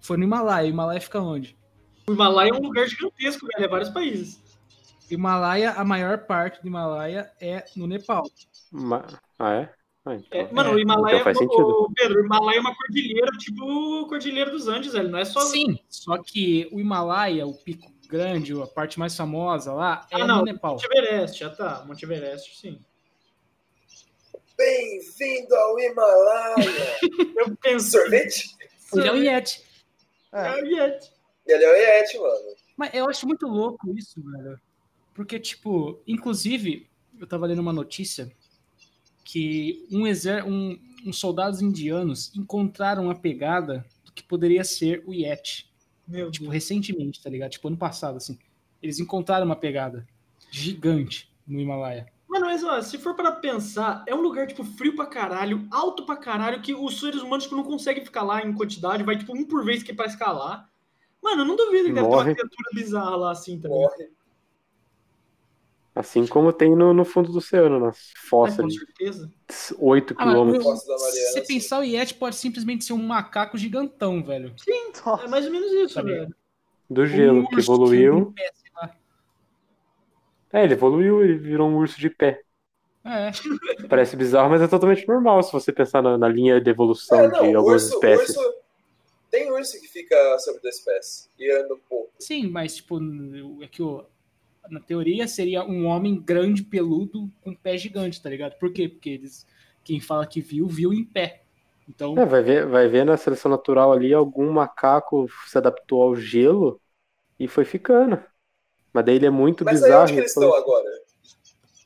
Speaker 2: Foi no Himalaia. O Himalaia fica onde?
Speaker 1: O Himalaia é um lugar gigantesco, velho. É vários países.
Speaker 2: O Himalaia, a maior parte do Himalaia é no Nepal.
Speaker 5: Ma- Ah, é? Ah, então.
Speaker 1: É, mano,
Speaker 2: É,
Speaker 1: o Himalaia
Speaker 5: então faz
Speaker 1: é ô, Pedro, o Himalaia é uma cordilheira, tipo cordilheira dos Andes, velho. Não é só.
Speaker 2: Sim, só que o Himalaia, o pico grande, a parte mais famosa lá, é
Speaker 1: Ah, não.
Speaker 2: no Nepal.
Speaker 1: Monte Everest, já tá. Monte Everest, sim.
Speaker 4: Bem-vindo ao Himalaia.
Speaker 1: Eu penso.
Speaker 4: Sorvete?
Speaker 2: Ele é o Yeti.
Speaker 1: É,
Speaker 3: É,
Speaker 1: o Yeti.
Speaker 4: Ele é o Yeti, mano.
Speaker 2: Mas eu acho muito louco isso, velho. Porque, tipo, inclusive, eu tava lendo uma notícia que um exer um, uns soldados indianos encontraram a pegada do que poderia ser o Yeti.
Speaker 1: Meu
Speaker 2: Tipo,
Speaker 1: Deus.
Speaker 2: recentemente, tá ligado? Tipo, ano passado, assim. Eles encontraram uma pegada gigante no Himalaia.
Speaker 1: Mano, mas ó, se for para pensar, é um lugar, tipo, frio pra caralho, alto pra caralho, que os seres humanos, tipo, não conseguem ficar lá em quantidade, vai, tipo, um por vez que é pra escalar. Mano, eu não duvido que deve ter uma criatura bizarra lá assim também.
Speaker 4: Morre.
Speaker 5: Assim como tem no, no fundo do oceano, nas
Speaker 1: Ai,
Speaker 5: fossas
Speaker 1: com
Speaker 5: de
Speaker 1: certeza.
Speaker 5: 8
Speaker 2: Ah,
Speaker 5: quilômetros.
Speaker 2: Se você
Speaker 4: sim.
Speaker 2: pensar, o Yeti pode simplesmente ser um macaco gigantão, velho.
Speaker 1: É mais ou menos isso,
Speaker 2: Sabia.
Speaker 1: velho.
Speaker 5: do gelo,
Speaker 2: Um
Speaker 5: que evoluiu.
Speaker 2: pé.
Speaker 5: É, ele evoluiu, ele virou um urso de pé.
Speaker 2: É.
Speaker 5: Parece bizarro, mas é totalmente normal se você pensar na, na linha de evolução
Speaker 4: É, não,
Speaker 5: de algumas
Speaker 4: urso,
Speaker 5: espécies.
Speaker 4: urso. Tem urso que fica sobre da espécie e anda um pouco.
Speaker 2: Sim, mas tipo, é que o, na teoria seria um homem grande, peludo, com pé gigante, tá ligado? Por quê? Porque eles, quem fala que viu, viu em pé. Então,
Speaker 5: É, vai ver, vai ver na seleção natural ali algum macaco se adaptou ao gelo e foi ficando. Mas daí ele é muito
Speaker 4: Mas aí
Speaker 5: bizarro.
Speaker 4: onde que eles
Speaker 5: então
Speaker 4: estão agora?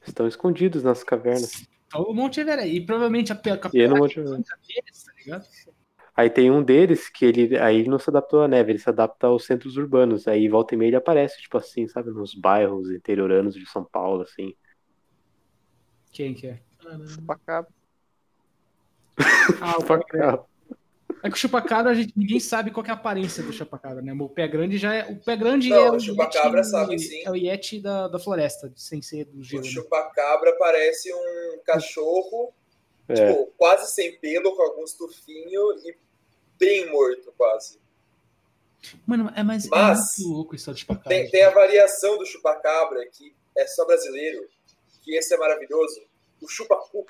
Speaker 5: estão escondidos nas cavernas.
Speaker 2: então o Monte Everest. E provavelmente a, a
Speaker 5: aí no
Speaker 2: pegada
Speaker 5: Monte Everest.
Speaker 2: deles, tá ligado?
Speaker 5: Aí tem um deles que ele aí ele não se adaptou à neve, ele se adapta aos centros urbanos. Aí volta e meia ele aparece, tipo assim, sabe, nos bairros interioranos de São Paulo, assim.
Speaker 2: Quem que é?
Speaker 3: Chupacabra.
Speaker 2: Ah, o grande. É que o chupacabra, a gente, ninguém sabe qual que é a aparência do chupacabra, né? O pé grande já é. O pé grande
Speaker 4: Não,
Speaker 2: é
Speaker 4: o
Speaker 2: o
Speaker 4: chupacabra
Speaker 2: Yeti-
Speaker 4: sabe, sim.
Speaker 2: É o Yeti da, da floresta, sem ser do
Speaker 4: O
Speaker 2: gelo. né?
Speaker 4: chupacabra parece um cachorro,
Speaker 5: É.
Speaker 4: tipo, quase sem pelo, com alguns tufinhos e bem morto, quase.
Speaker 2: Mano, é, mas,
Speaker 4: Mas-
Speaker 2: é louco isso do chupacabra.
Speaker 4: Tem, tem a variação do chupacabra, que é só brasileiro, que esse é maravilhoso. O chupacu.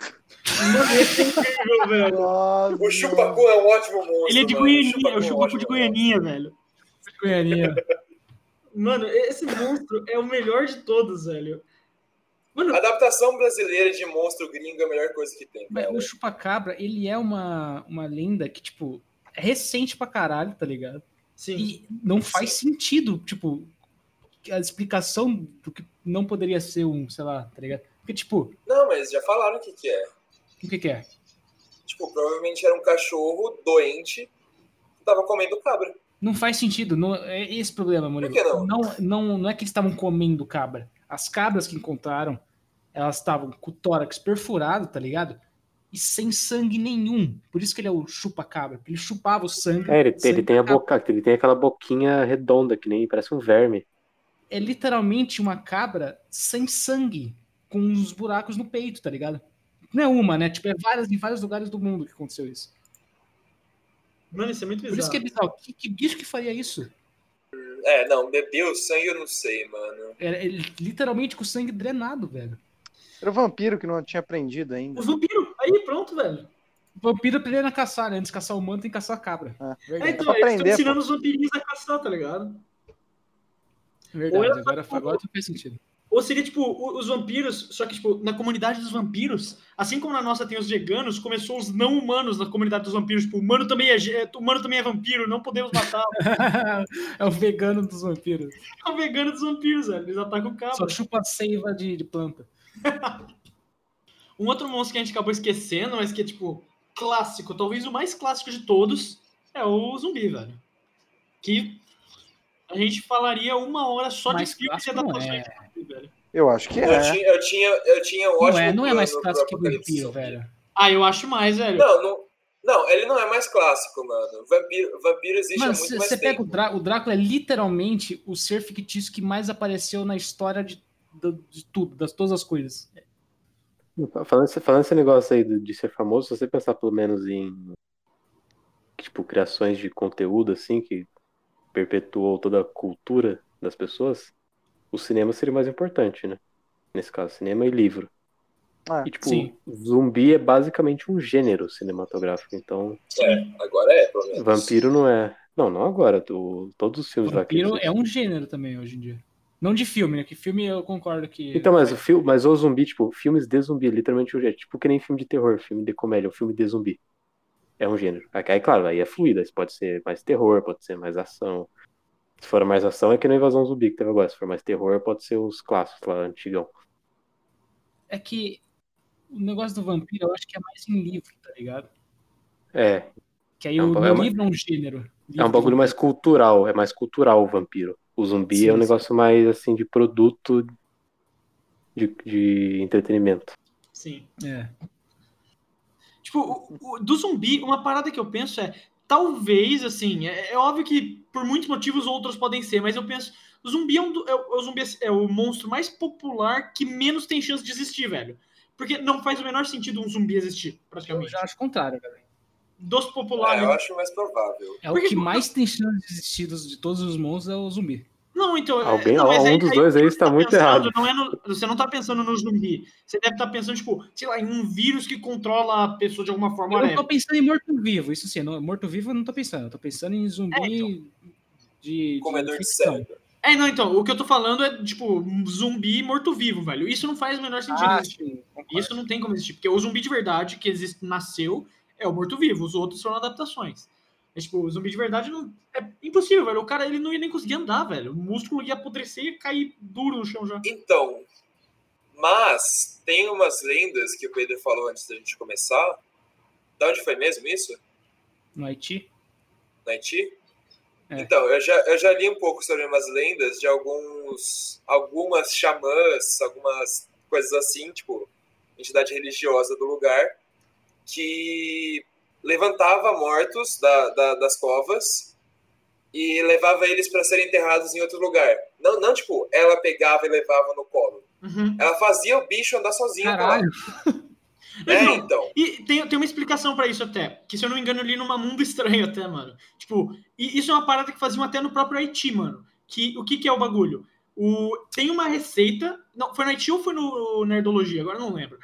Speaker 1: Esse é incrível, velho.
Speaker 3: Nossa,
Speaker 4: O chupacu é um ótimo monstro.
Speaker 1: Ele é de
Speaker 4: mano.
Speaker 1: Goianinha, é o chupacu de Goianinha, velho.
Speaker 2: Goianinha.
Speaker 1: Mano, esse monstro é o melhor de todos, velho. Mano.
Speaker 4: A adaptação brasileira de monstro gringo é a melhor coisa que tem.
Speaker 2: Mas
Speaker 4: cara.
Speaker 2: O chupacabra, ele é uma, uma lenda que, tipo, recente pra caralho, tá ligado?
Speaker 1: sim.
Speaker 2: E não faz sentido, tipo, a explicação do que não poderia ser um, sei lá, tá ligado? Porque, tipo,
Speaker 4: Não, mas já falaram o que, que é.
Speaker 2: o que que é?
Speaker 4: Tipo, provavelmente era um cachorro doente que tava comendo cabra.
Speaker 2: Não faz sentido, não, é esse problema, Murilo.
Speaker 4: Por que não?
Speaker 2: Não, não, não é que eles estavam comendo cabra. As cabras que encontraram, elas estavam com o tórax perfurado, tá ligado? E sem sangue nenhum. Por isso que ele é o chupa-cabra, porque ele chupava o sangue.
Speaker 5: É, ele,
Speaker 2: sangue
Speaker 5: ele tem a
Speaker 2: cabra.
Speaker 5: boca, ele tem aquela boquinha redonda, que nem parece um verme.
Speaker 2: É literalmente uma cabra sem sangue, com uns buracos no peito, tá ligado? Não é uma, né? Tipo, é várias, em vários lugares do mundo que aconteceu isso.
Speaker 1: Mano, isso é muito
Speaker 2: Por
Speaker 1: bizarro.
Speaker 2: isso que é bizarro. Que, que bicho que faria isso?
Speaker 4: É, não, bebeu sangue eu não sei, mano.
Speaker 2: É, é literalmente com o sangue drenado, velho.
Speaker 3: Era o vampiro que não tinha aprendido ainda.
Speaker 1: O vampiro, aí pronto, velho.
Speaker 2: O vampiro aprendendo a caçar, né? Antes de caçar o humano, tem que caçar a cabra.
Speaker 1: É,
Speaker 2: Verdade.
Speaker 1: então,
Speaker 3: pra
Speaker 1: eles estão ensinando os vampirinhos a caçar, tá ligado?
Speaker 2: Verdade,
Speaker 1: Ou
Speaker 2: agora, agora faz sentido.
Speaker 1: Ou seria, tipo, o- os vampiros, só que, tipo, na comunidade dos vampiros, assim como na nossa tem os veganos, começou os não humanos na comunidade dos vampiros. Tipo, o humano também é, é, o humano também é vampiro, não podemos matar.
Speaker 2: é o vegano dos vampiros.
Speaker 1: É o vegano dos vampiros, velho. Eles atacam cabra.
Speaker 2: Só chupa seiva de, de planta.
Speaker 1: Um outro monstro que a gente acabou esquecendo, mas que é, tipo, clássico, talvez o mais clássico de todos, é o zumbi, velho. Que a gente falaria uma hora só
Speaker 2: Mais
Speaker 1: de filmes e adaptações
Speaker 2: é.
Speaker 1: de zumbi, velho.
Speaker 3: Eu acho que
Speaker 4: Eu,
Speaker 3: é.
Speaker 4: tinha, eu, tinha, eu tinha um
Speaker 2: Não
Speaker 4: ótimo
Speaker 2: é, não é mais clássico que
Speaker 4: Apocalipse
Speaker 2: vampiro, velho.
Speaker 1: Ah, eu acho mais, velho.
Speaker 4: Não, não, não, ele não é mais clássico, mano. Vampiro, vampiro existe
Speaker 2: Mano,
Speaker 4: há muito
Speaker 2: você
Speaker 4: mais
Speaker 2: pega
Speaker 4: tempo.
Speaker 2: o Drácula, o Drácula é literalmente o ser fictício que mais apareceu na história de, de, de tudo, das todas as coisas.
Speaker 5: Falando, esse- falando esse negócio aí de, ser famoso, se você pensar pelo menos em tipo, criações de conteúdo assim, que perpetuou toda a cultura das pessoas, o cinema seria mais importante, né? Nesse caso, cinema e livro.
Speaker 3: Ah,
Speaker 5: E, tipo,
Speaker 2: sim.
Speaker 5: zumbi é basicamente um gênero cinematográfico, então
Speaker 4: É, agora é, pelo menos.
Speaker 5: vampiro não é. Não, não agora. do- todos os filmes
Speaker 2: Vampiro é um gênero também hoje em dia. Não de filme, né? Que filme eu concordo que.
Speaker 5: Então, mas o filme, mas o zumbi, tipo, filmes de zumbi, literalmente um gênero. Tipo que nem filme de terror, filme de comédia, um filme de zumbi. É um gênero. Aí, claro, aí é fluido, aí pode ser mais terror, pode ser mais ação. Se for mais ação, é que na invasão zumbi que teve agora. Se for mais terror, pode ser os clássicos lá, antigão.
Speaker 2: É que o negócio do vampiro eu acho que é mais em livro, tá ligado?
Speaker 5: É,
Speaker 2: Que aí
Speaker 5: É um
Speaker 2: o
Speaker 5: é uma-
Speaker 2: livro é um gênero.
Speaker 5: é um
Speaker 2: Livro
Speaker 5: bagulho mais cultural, é mais cultural o vampiro. O zumbi
Speaker 2: Sim,
Speaker 5: é um
Speaker 2: sim.
Speaker 5: negócio mais, assim, de produto de, de entretenimento.
Speaker 1: Sim.
Speaker 2: É.
Speaker 1: Tipo, o- o- do zumbi, uma parada que eu penso é, talvez, assim, é, é óbvio que por muitos motivos outros podem ser, mas eu penso, o zumbi é, um do- é o, é o zumbi é o monstro mais popular que menos tem chance de existir, velho. Porque não faz o menor sentido um zumbi existir,
Speaker 2: Eu
Speaker 1: praticamente.
Speaker 2: já acho o contrário, velho.
Speaker 1: Dos
Speaker 4: Ah,
Speaker 1: populares.
Speaker 4: eu acho mais provável.
Speaker 2: É o
Speaker 1: Porque-
Speaker 2: que mais tem chance de existir dos- de todos os monstros é o zumbi.
Speaker 1: Não, então. é-
Speaker 5: Alguém,
Speaker 1: não, mas
Speaker 5: um dos dois aí está
Speaker 1: tá
Speaker 5: muito
Speaker 1: pensando,
Speaker 5: errado.
Speaker 1: Não é no- você não tá pensando no zumbi. Você deve estar pensando, tipo, sei lá, em um vírus que controla a pessoa de alguma forma.
Speaker 2: Eu não
Speaker 1: whatever.
Speaker 2: tô pensando em morto-vivo, isso sim. não- Morto-vivo eu não tô pensando. Eu tô pensando em zumbi
Speaker 1: É,
Speaker 2: de, de.
Speaker 4: Comedor de
Speaker 2: ficção.
Speaker 4: cérebro.
Speaker 1: É, não, então, o que eu tô falando é, tipo, um zumbi morto-vivo, velho. Isso não faz o menor sentido.
Speaker 2: Ah, sim.
Speaker 1: Isso não tem como existir. Porque o zumbi de verdade que existe, nasceu é o morto-vivo. Os outros foram adaptações. Mas, tipo, o zumbi de verdade não. É impossível, velho. O cara ele não ia nem conseguir andar, velho. O músculo ia apodrecer e cair duro no chão já.
Speaker 4: Então, mas tem umas lendas que o Pedro falou antes da gente começar. Da onde foi mesmo isso?
Speaker 2: No Haiti?
Speaker 4: no Haiti?
Speaker 2: É.
Speaker 4: Então, eu já, eu já li um pouco sobre umas lendas de alguns, algumas xamãs, algumas coisas assim, tipo, entidade religiosa do lugar, que levantava mortos da, da- das covas e levava eles para serem enterrados em outro lugar. Não, não, tipo, ela pegava e levava no colo.
Speaker 1: Uhum.
Speaker 4: Ela fazia o bicho andar sozinho.
Speaker 2: Caralho.
Speaker 4: É,
Speaker 1: Não,
Speaker 4: então.
Speaker 1: E tem, tem uma explicação pra isso até, que se eu não me engano eu li numa Mundo Estranho até, mano. Tipo, e isso é uma parada que faziam até no próprio Haiti, mano. Que, o que, que é o bagulho? O, tem uma receita. Não, foi no Haiti ou foi no Nerdologia? Agora não lembro.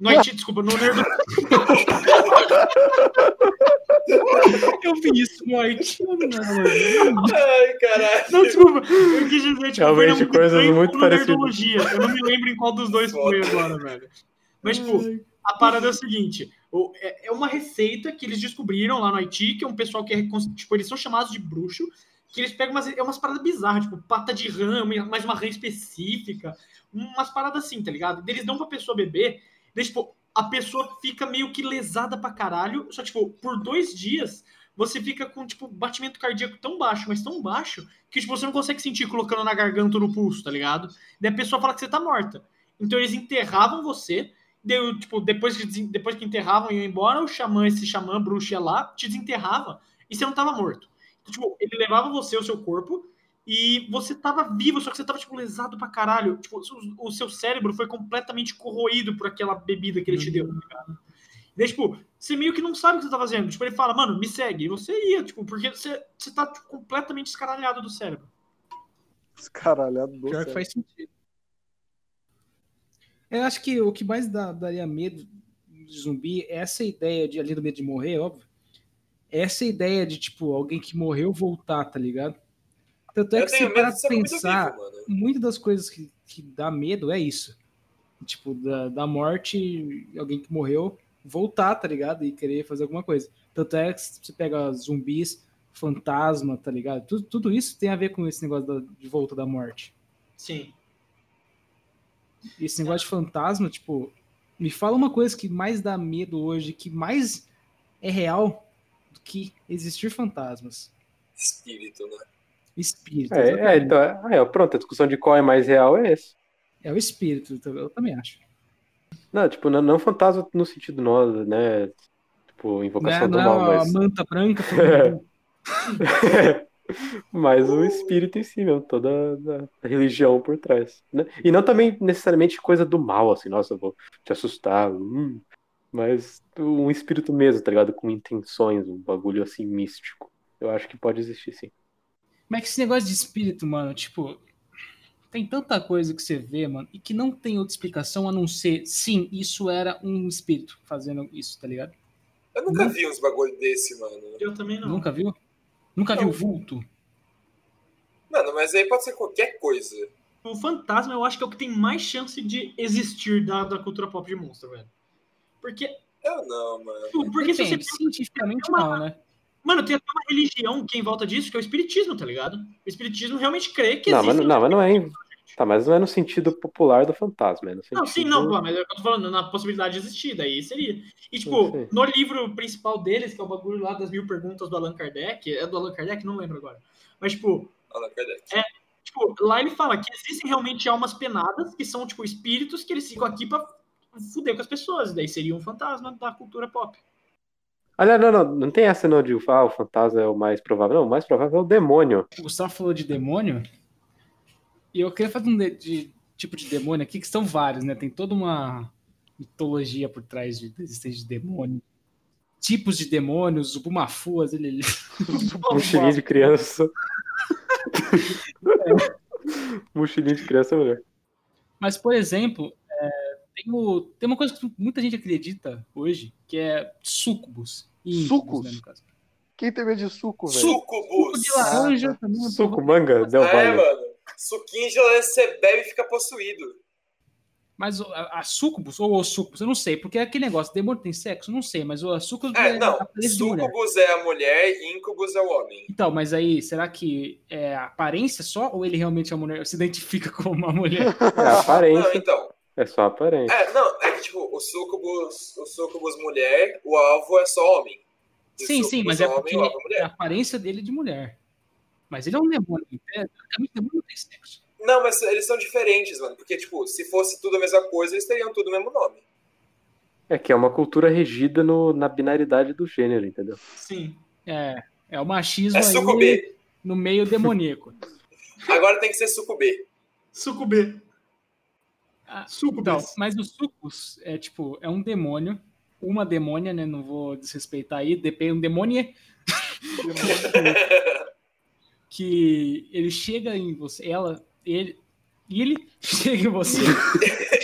Speaker 1: No Haiti, desculpa, no Nerdologia.
Speaker 2: Eu vi isso no Haiti.
Speaker 4: Ai, caralho.
Speaker 1: Não, desculpa. Eu quis dizer, tipo,
Speaker 5: Realmente,
Speaker 1: foi
Speaker 5: coisas muito parecidas.
Speaker 1: Nerdologia. Eu não me lembro em qual dos dois foi agora, velho. Mas, tipo, a parada é o seguinte: é é uma receita que eles descobriram lá no Haiti, que é um pessoal que é. Tipo, eles são chamados de bruxo, que eles pegam umas, é umas paradas bizarras, tipo, pata de rã, mais uma rã específica, umas paradas assim, tá ligado? Eles dão pra pessoa beber, daí, tipo, a pessoa fica meio que lesada pra caralho, só, tipo, por dois dias. Você fica com, tipo, batimento cardíaco tão baixo, mas tão baixo, que tipo, você não consegue sentir colocando na garganta ou no pulso, tá ligado? Daí a pessoa fala que você tá morta. Então eles enterravam você, Deu, tipo, depois que, depois que enterravam e iam embora, o xamã, esse xamã bruxo ia lá, te desenterrava e você não tava morto. Então, tipo, ele levava você, o seu corpo, e você tava vivo, só que você tava, tipo, lesado pra caralho. Tipo, o, seu cérebro foi completamente corroído por aquela bebida que ele te deu, tá ligado? Daí, tipo, você meio que não sabe o que você tá fazendo. Tipo, ele fala, mano, me segue. E você ia, tipo, porque você, você tá tipo, completamente escaralhado do cérebro.
Speaker 3: Escaralhado do
Speaker 2: Pior que faz sentido. Eu acho que o que mais dá- daria medo de zumbi é essa ideia de, além do medo de morrer, óbvio, é essa ideia de, tipo, alguém que morreu voltar, tá ligado? Tanto é
Speaker 4: eu
Speaker 2: que você
Speaker 4: tenho
Speaker 2: para pensar,
Speaker 4: vivo,
Speaker 2: muitas das coisas que, que dá medo é isso. Tipo, da, da morte, alguém que morreu voltar, tá ligado? E querer fazer alguma coisa. Tanto é que você pega zumbis, fantasma, tá ligado? Tudo, tudo isso tem a ver com esse negócio da- de volta da morte.
Speaker 1: Sim.
Speaker 2: E esse negócio de fantasma, tipo, me fala uma coisa que mais dá medo hoje, que mais é real do que existir fantasmas.
Speaker 4: Espírito, né?
Speaker 2: Espírito.
Speaker 5: É, é, então, é, pronto, a discussão de qual é mais real é esse.
Speaker 2: É o espírito, eu também acho.
Speaker 5: Não, tipo, não, não fantasma no sentido nós, né? Tipo,
Speaker 2: Não
Speaker 5: invocação
Speaker 2: não
Speaker 5: do mal,
Speaker 2: a
Speaker 5: mas.
Speaker 2: manta branca.
Speaker 5: mas o espírito em si mesmo, toda a, a religião por trás. né? E não também necessariamente coisa do mal, assim, nossa, eu vou te assustar. hum, mas um espírito mesmo, tá ligado? Com intenções, um bagulho assim místico. Eu acho que pode existir, sim.
Speaker 2: Mas é que esse negócio de espírito, mano, tipo, tem tanta coisa que você vê, mano, e que não tem outra explicação a não ser, sim, isso era um espírito fazendo isso, tá ligado?
Speaker 4: Eu nunca
Speaker 2: Não.
Speaker 4: vi uns bagulho desse, mano.
Speaker 1: Eu também não.
Speaker 2: Nunca viu? Nunca
Speaker 4: Não.
Speaker 2: viu vulto?
Speaker 4: Mano, mas aí pode ser qualquer coisa.
Speaker 1: O fantasma eu acho que é o que tem mais chance de existir da, da cultura pop de monstro, velho. Porque,
Speaker 4: Eu não, mano.
Speaker 1: porque se você
Speaker 2: Depende, cientificamente
Speaker 1: uma-
Speaker 2: não, né?
Speaker 1: Mano, tem até uma religião que é em volta disso, que é o espiritismo, tá ligado? O espiritismo realmente crê que
Speaker 5: Não,
Speaker 1: existe.
Speaker 5: mas, não, mas não é. em- Tá, mas não é no sentido popular do fantasma, é no sentido.
Speaker 1: Não, sim, não, pô, mas eu tô falando na possibilidade de existir, daí seria. E, tipo, no livro principal deles, que é o bagulho lá das mil perguntas do Allan Kardec, é do Allan Kardec? Não lembro agora. Mas, tipo,
Speaker 4: Allan Kardec.
Speaker 1: tipo, lá ele fala que existem realmente almas penadas, que são, tipo, espíritos que eles ficam aqui pra fuder com as pessoas. Daí seria um fantasma da cultura pop.
Speaker 5: Aliás, não, não, não tem essa não de ah, o fantasma é o mais provável. Não, o mais provável é o demônio.
Speaker 2: O Gustavo falou de demônio, e eu queria fazer um de, de- tipo de demônio aqui, que são vários, né? Tem toda uma mitologia por trás de, da existência de demônio. Tipos de demônios, o Bumafuas, ele...
Speaker 5: Mochilinha de criança. Mochilinha de criança é melhor.
Speaker 2: Mas, por exemplo, é, tem, o- tem uma coisa que muita gente acredita hoje, que é sucubus. E íncubus,
Speaker 3: Sucos?
Speaker 2: né, no caso.
Speaker 3: Quem tem medo de suco, velho?
Speaker 2: Suco
Speaker 4: Sucubus.
Speaker 2: de laranja também. é um
Speaker 5: Suco, manga, Del
Speaker 4: É, mano. Suquinho de laranja você bebe e fica possuído.
Speaker 2: Mas o- a, a sucubus, ou o sucubus, eu não sei, porque é aquele negócio, demônio tem sexo? Não sei, mas o sucubus
Speaker 4: É, não.
Speaker 2: a aparência.
Speaker 4: Sucubus é a mulher e incubus é o homem.
Speaker 2: Então, mas aí, será que é a aparência só, ou ele realmente é uma mulher, se identifica como uma mulher?
Speaker 5: É a
Speaker 4: Não,
Speaker 5: aparência.
Speaker 4: então.
Speaker 5: É só aparência.
Speaker 4: É, não, é que tipo, o sucubus, o sucubus mulher, o alvo é só homem.
Speaker 2: Sim, sim, mas é
Speaker 4: homem
Speaker 2: porque
Speaker 4: usa
Speaker 2: a
Speaker 4: mulher.
Speaker 2: aparência dele é de mulher. Mas ele é um demônio. É, teoricamente, demônio não tem sexo.
Speaker 4: Não, mas eles são diferentes, mano. Porque, tipo, se fosse tudo a mesma coisa, eles teriam tudo o mesmo nome.
Speaker 5: É que é uma cultura regida no, na binaridade do gênero, entendeu?
Speaker 1: Sim.
Speaker 2: É, é o machismo
Speaker 4: É
Speaker 2: aí
Speaker 4: sucubê.
Speaker 2: no meio demoníaco.
Speaker 4: Agora tem que ser sucubê.
Speaker 1: Sucubê.
Speaker 2: Ah. Então, mas o Sucus é tipo, é um demônio, uma demônia, né? Não vou desrespeitar aí, depende um demônio que ele chega em você, ela, ele, e ele chega em você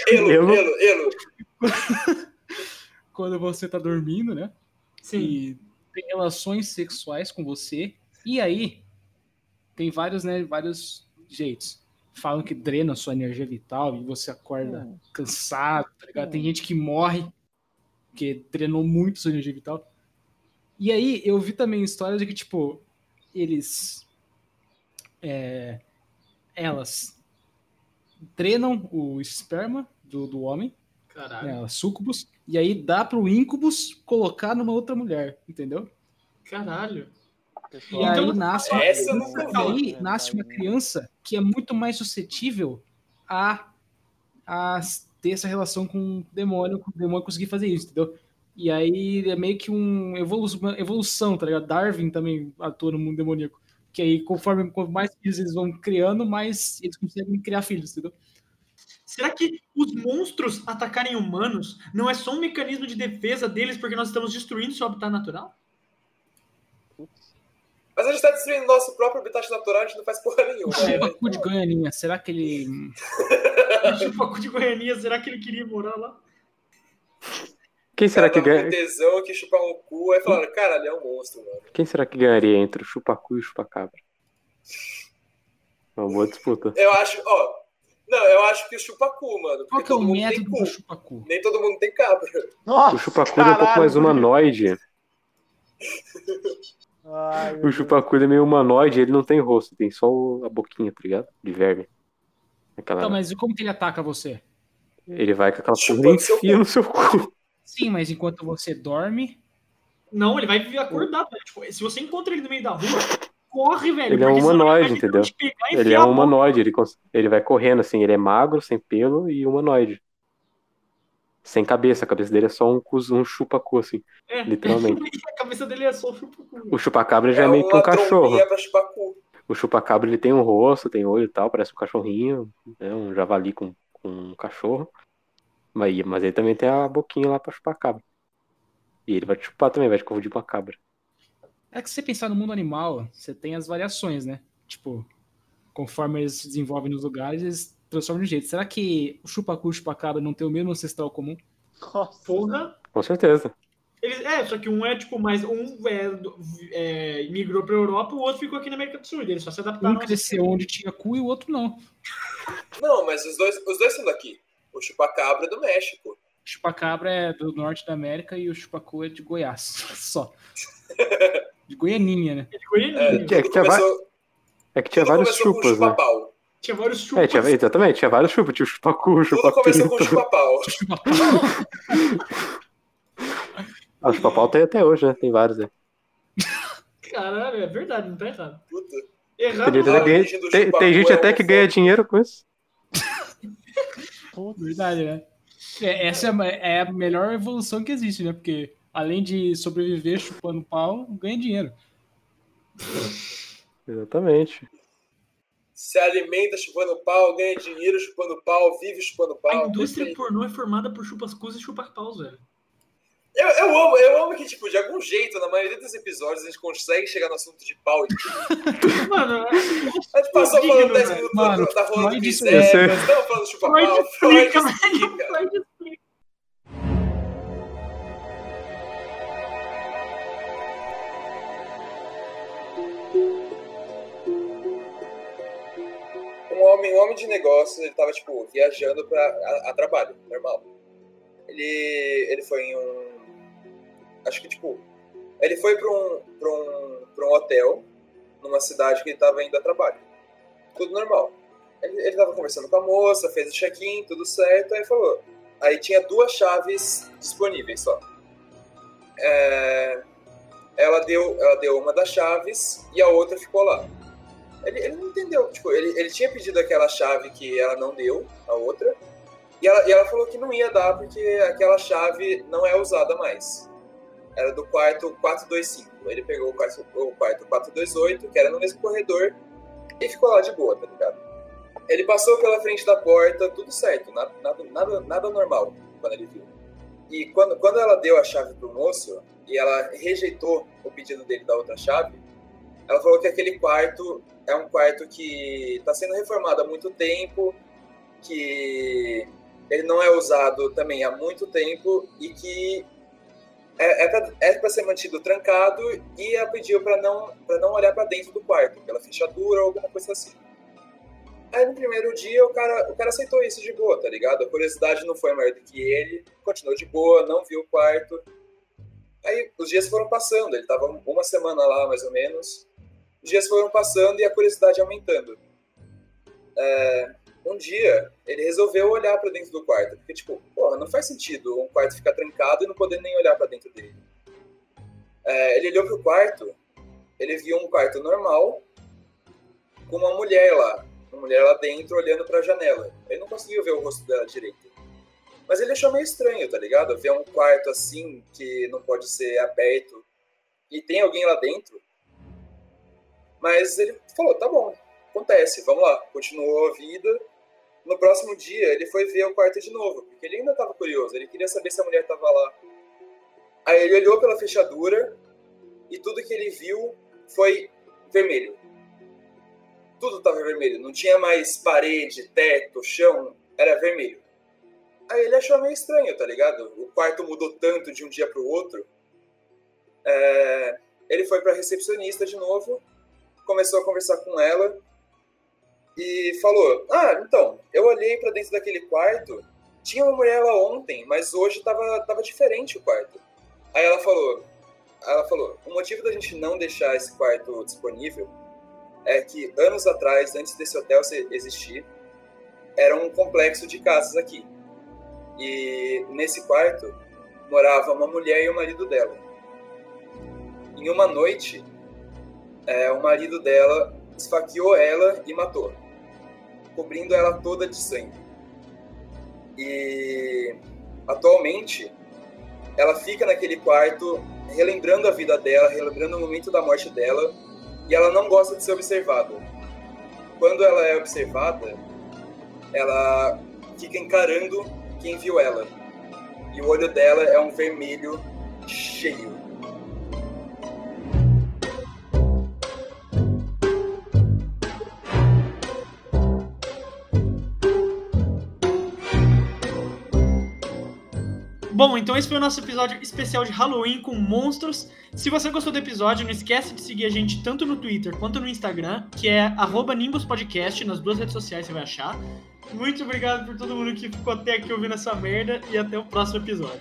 Speaker 4: Elo, elo, elo.
Speaker 2: quando você tá dormindo, né?
Speaker 1: Sim.
Speaker 2: E tem relações sexuais com você. E aí tem vários, né, vários jeitos. Falam que drena a sua energia vital e você acorda
Speaker 6: Hum.
Speaker 2: cansado, tá ligado? Tem
Speaker 6: Hum.
Speaker 2: gente que morre porque drenou muito sua energia vital. E aí eu vi também histórias de que, tipo, eles. é, elas treinam o esperma do, do homem,
Speaker 1: Caralho.
Speaker 2: né, sucubus, e aí dá pro incubus colocar numa outra mulher, entendeu?
Speaker 1: Caralho.
Speaker 2: E
Speaker 6: Pessoal,
Speaker 2: aí
Speaker 1: Então,
Speaker 2: nasce,
Speaker 4: nunca vi.
Speaker 2: aí nasce uma criança que é muito mais suscetível a, a ter essa relação com o demônio, com o demônio conseguir fazer isso, entendeu? E aí é meio que um evolu- uma evolução, tá ligado? Darwin também atua no mundo demoníaco. Que aí, conforme quanto mais filhos eles vão criando, mais eles conseguem criar filhos, entendeu?
Speaker 1: Será que os monstros atacarem humanos não é só um mecanismo de defesa deles porque nós estamos destruindo seu habitat natural?
Speaker 4: Mas a gente tá destruindo nosso próprio habitat natural, a gente não faz porra nenhuma.
Speaker 2: É,
Speaker 4: né?
Speaker 2: De Goianinha, será que ele.
Speaker 1: O Chupacu de Goiânia, será que ele queria morar lá?
Speaker 5: Quem será que ganha?
Speaker 4: tesão que chupar um cu, aí falaram, cara, ele é um monstro, mano.
Speaker 5: Quem será que ganharia entre o chupacu e o chupacabra? Uma boa disputa.
Speaker 4: Eu acho, ó. Não, eu acho que o chupacu, mano.
Speaker 2: Qual
Speaker 4: Porque
Speaker 2: que é o
Speaker 4: todo mundo tem
Speaker 2: método
Speaker 4: cu.
Speaker 2: do chupacu?
Speaker 4: Nem todo mundo tem cabra.
Speaker 6: Nossa,
Speaker 5: O chupacu ele é um pouco
Speaker 6: caralho,
Speaker 5: mais humanoide.
Speaker 6: Ai,
Speaker 5: O chupacu é meio humanoide, ele não tem rosto, tem só a boquinha, tá ligado? De verme. Aquela...
Speaker 2: Então, mas e como que ele ataca você?
Speaker 5: Ele vai com aquela porra e
Speaker 4: seu
Speaker 5: enfia
Speaker 4: cu.
Speaker 5: no seu cu.
Speaker 2: Sim, mas enquanto você dorme,
Speaker 1: Não, ele vai viver acordado, velho. Tipo, se você encontra ele no meio da rua, corre, velho.
Speaker 5: Ele é um humanoide, entendeu? Ele é um humanoide, ele, cons- ele vai correndo assim, ele é magro, sem pelo e humanoide. Sem cabeça, a cabeça dele é só um, um chupacu, assim,
Speaker 1: É.
Speaker 5: literalmente.
Speaker 1: A cabeça dele é só o Chupacu.
Speaker 5: O chupacabra já é,
Speaker 4: É
Speaker 5: meio que um cachorro.
Speaker 4: cu.
Speaker 5: O chupacabra ele tem um rosto, tem olho e tal, parece um cachorrinho, né? um javali com, com um cachorro. Mas, mas ele também tem a boquinha lá pra chupar cabra. E ele vai te chupar também, vai te confundir com a cabra.
Speaker 2: é que se você pensar no mundo animal, você tem as variações, né? Tipo, conforme eles se desenvolvem nos lugares, eles transformam de jeito. Será que o chupacu e o chupacabra não tem o mesmo ancestral comum?
Speaker 6: Nossa.
Speaker 1: Porra.
Speaker 5: Com certeza.
Speaker 1: Eles, é, só que um é tipo mais. Um é, é, migrou pra Europa, o outro ficou aqui na América do Sul. Eles só se adaptaram.
Speaker 2: Um cresceu onde tinha cu e o outro não.
Speaker 4: Não, mas os dois, os dois são daqui. O chupacabra é do México.
Speaker 2: O chupacabra é do norte da América e o chupacu é de Goiás. Só. De Goianinha, né?
Speaker 1: Ele ficou aí,
Speaker 4: É,
Speaker 5: É que tinha
Speaker 4: começou,
Speaker 5: É que tinha vários chupas, né?
Speaker 4: chupapau.
Speaker 1: Tinha vários chupas.
Speaker 5: É, tinha, exatamente, tinha vários chupas. Tinha o chupacu, o
Speaker 4: Tudo começou com o chupapau.
Speaker 2: Chupapau.
Speaker 5: Ah, o chupapau tem até hoje, né? Tem vários, né?
Speaker 1: Caralho, é verdade, não tá errado.
Speaker 4: Puta.
Speaker 1: Errado.
Speaker 5: Tem, gente
Speaker 4: a
Speaker 5: até que ganha-
Speaker 4: origem do
Speaker 5: tem-
Speaker 4: chupacu
Speaker 5: tem gente
Speaker 4: é
Speaker 5: até que ganha dinheiro com isso.
Speaker 6: Putz.
Speaker 2: Verdade, né? É, essa é é a melhor evolução que existe, né? Porque além de sobreviver chupando pau, ganha dinheiro.
Speaker 5: Exatamente.
Speaker 4: Se alimenta chupando pau, ganha dinheiro chupando pau, vive chupando pau.
Speaker 1: A indústria pornô é formada por chupas-cus e chupa-paus, velho.
Speaker 4: Eu, eu amo, eu amo que, tipo, de algum jeito, na maioria dos episódios, a gente consegue chegar no assunto de pau. e
Speaker 1: Mano, é-
Speaker 4: A gente passou
Speaker 1: Digno,
Speaker 4: falando 10
Speaker 1: velho.
Speaker 4: minutos
Speaker 2: Mano,
Speaker 4: da, da rola do Chris. Evans, estamos falando de chupa pau, Freud
Speaker 1: explica. Freud explica.
Speaker 4: Homem, um homem de negócios, ele tava, tipo, viajando pra, a, a trabalho, normal. Ele, ele foi em um... Acho que, tipo... Ele foi pra um, pra um, pra um hotel, numa cidade que ele tava indo a trabalho. Tudo normal. Ele, ele tava conversando com a moça, fez o check-in, tudo certo, aí falou... Aí tinha duas chaves disponíveis só. É, ela deu, ela deu uma das chaves e a outra ficou lá. Ele, ele não entendeu, tipo, ele, ele tinha pedido aquela chave que ela não deu, a outra, e ela, e ela falou que não ia dar porque aquela chave não é usada mais. Era do quarto 425. Ele pegou o quarto, o quarto 428, que era no mesmo corredor, e ficou lá de boa, tá ligado? Ele passou pela frente da porta, tudo certo, nada, nada, nada, normal quando ele viu. E quando, quando ela deu a chave pro moço, e ela rejeitou o pedido dele da outra chave, ela falou que aquele quarto é um quarto que está sendo reformado há muito tempo, que ele não é usado também há muito tempo e que é, é para é ser mantido trancado e ela pediu para não, pra não olhar para dentro do quarto, pela fechadura ou alguma coisa assim. Aí no primeiro dia o cara, o cara aceitou isso de boa, tá ligado? A curiosidade não foi maior do que ele, continuou de boa, não viu o quarto. Aí os dias foram passando, ele tava uma semana lá mais ou menos. Dias foram passando e a curiosidade aumentando. É, um dia ele resolveu olhar para dentro do quarto, porque tipo, porra, não faz sentido um quarto ficar trancado e não poder nem olhar para dentro dele. É, ele olhou pro quarto, ele viu um quarto normal com uma mulher lá, uma mulher lá dentro olhando para a janela. Ele não conseguiu ver o rosto dela direito. Mas ele achou meio estranho, tá ligado? Ver um quarto assim que não pode ser aberto e tem alguém lá dentro. Mas ele falou, tá bom, acontece, vamos lá. Continuou a vida no próximo dia, ele foi ver o quarto de novo, porque ele ainda estava curioso, ele queria saber se a mulher estava lá. Aí ele olhou pela fechadura e tudo que ele viu foi vermelho. Tudo estava vermelho, não tinha mais parede, teto, chão, era vermelho. Aí ele achou meio estranho, tá ligado? O quarto mudou tanto de um dia para o outro. É... Ele foi para recepcionista de novo, começou a conversar com ela e falou: Ah, então, eu olhei para dentro daquele quarto, tinha uma mulher lá ontem, mas hoje tava, tava diferente o quarto. Aí ela falou: ela falou, o motivo da gente não deixar esse quarto disponível é que anos atrás, antes desse hotel existir, era um complexo de casas aqui. E nesse quarto morava uma mulher e o marido dela. Em uma noite, é, o marido dela esfaqueou ela e matou cobrindo ela toda de sangue. E atualmente ela fica naquele quarto relembrando a vida dela, relembrando o momento da morte dela, e ela não gosta de ser observada. Quando ela é observada, ela fica encarando quem viu ela. E o olho dela é um vermelho cheio.
Speaker 1: Bom, então esse foi o nosso episódio especial de Halloween com monstros. Se você gostou do episódio, não esquece de seguir a gente tanto no Twitter quanto no Instagram, que é @nimbuspodcast nas duas redes sociais você vai achar. Muito obrigado por todo mundo que ficou até aqui ouvindo essa merda e até o próximo episódio.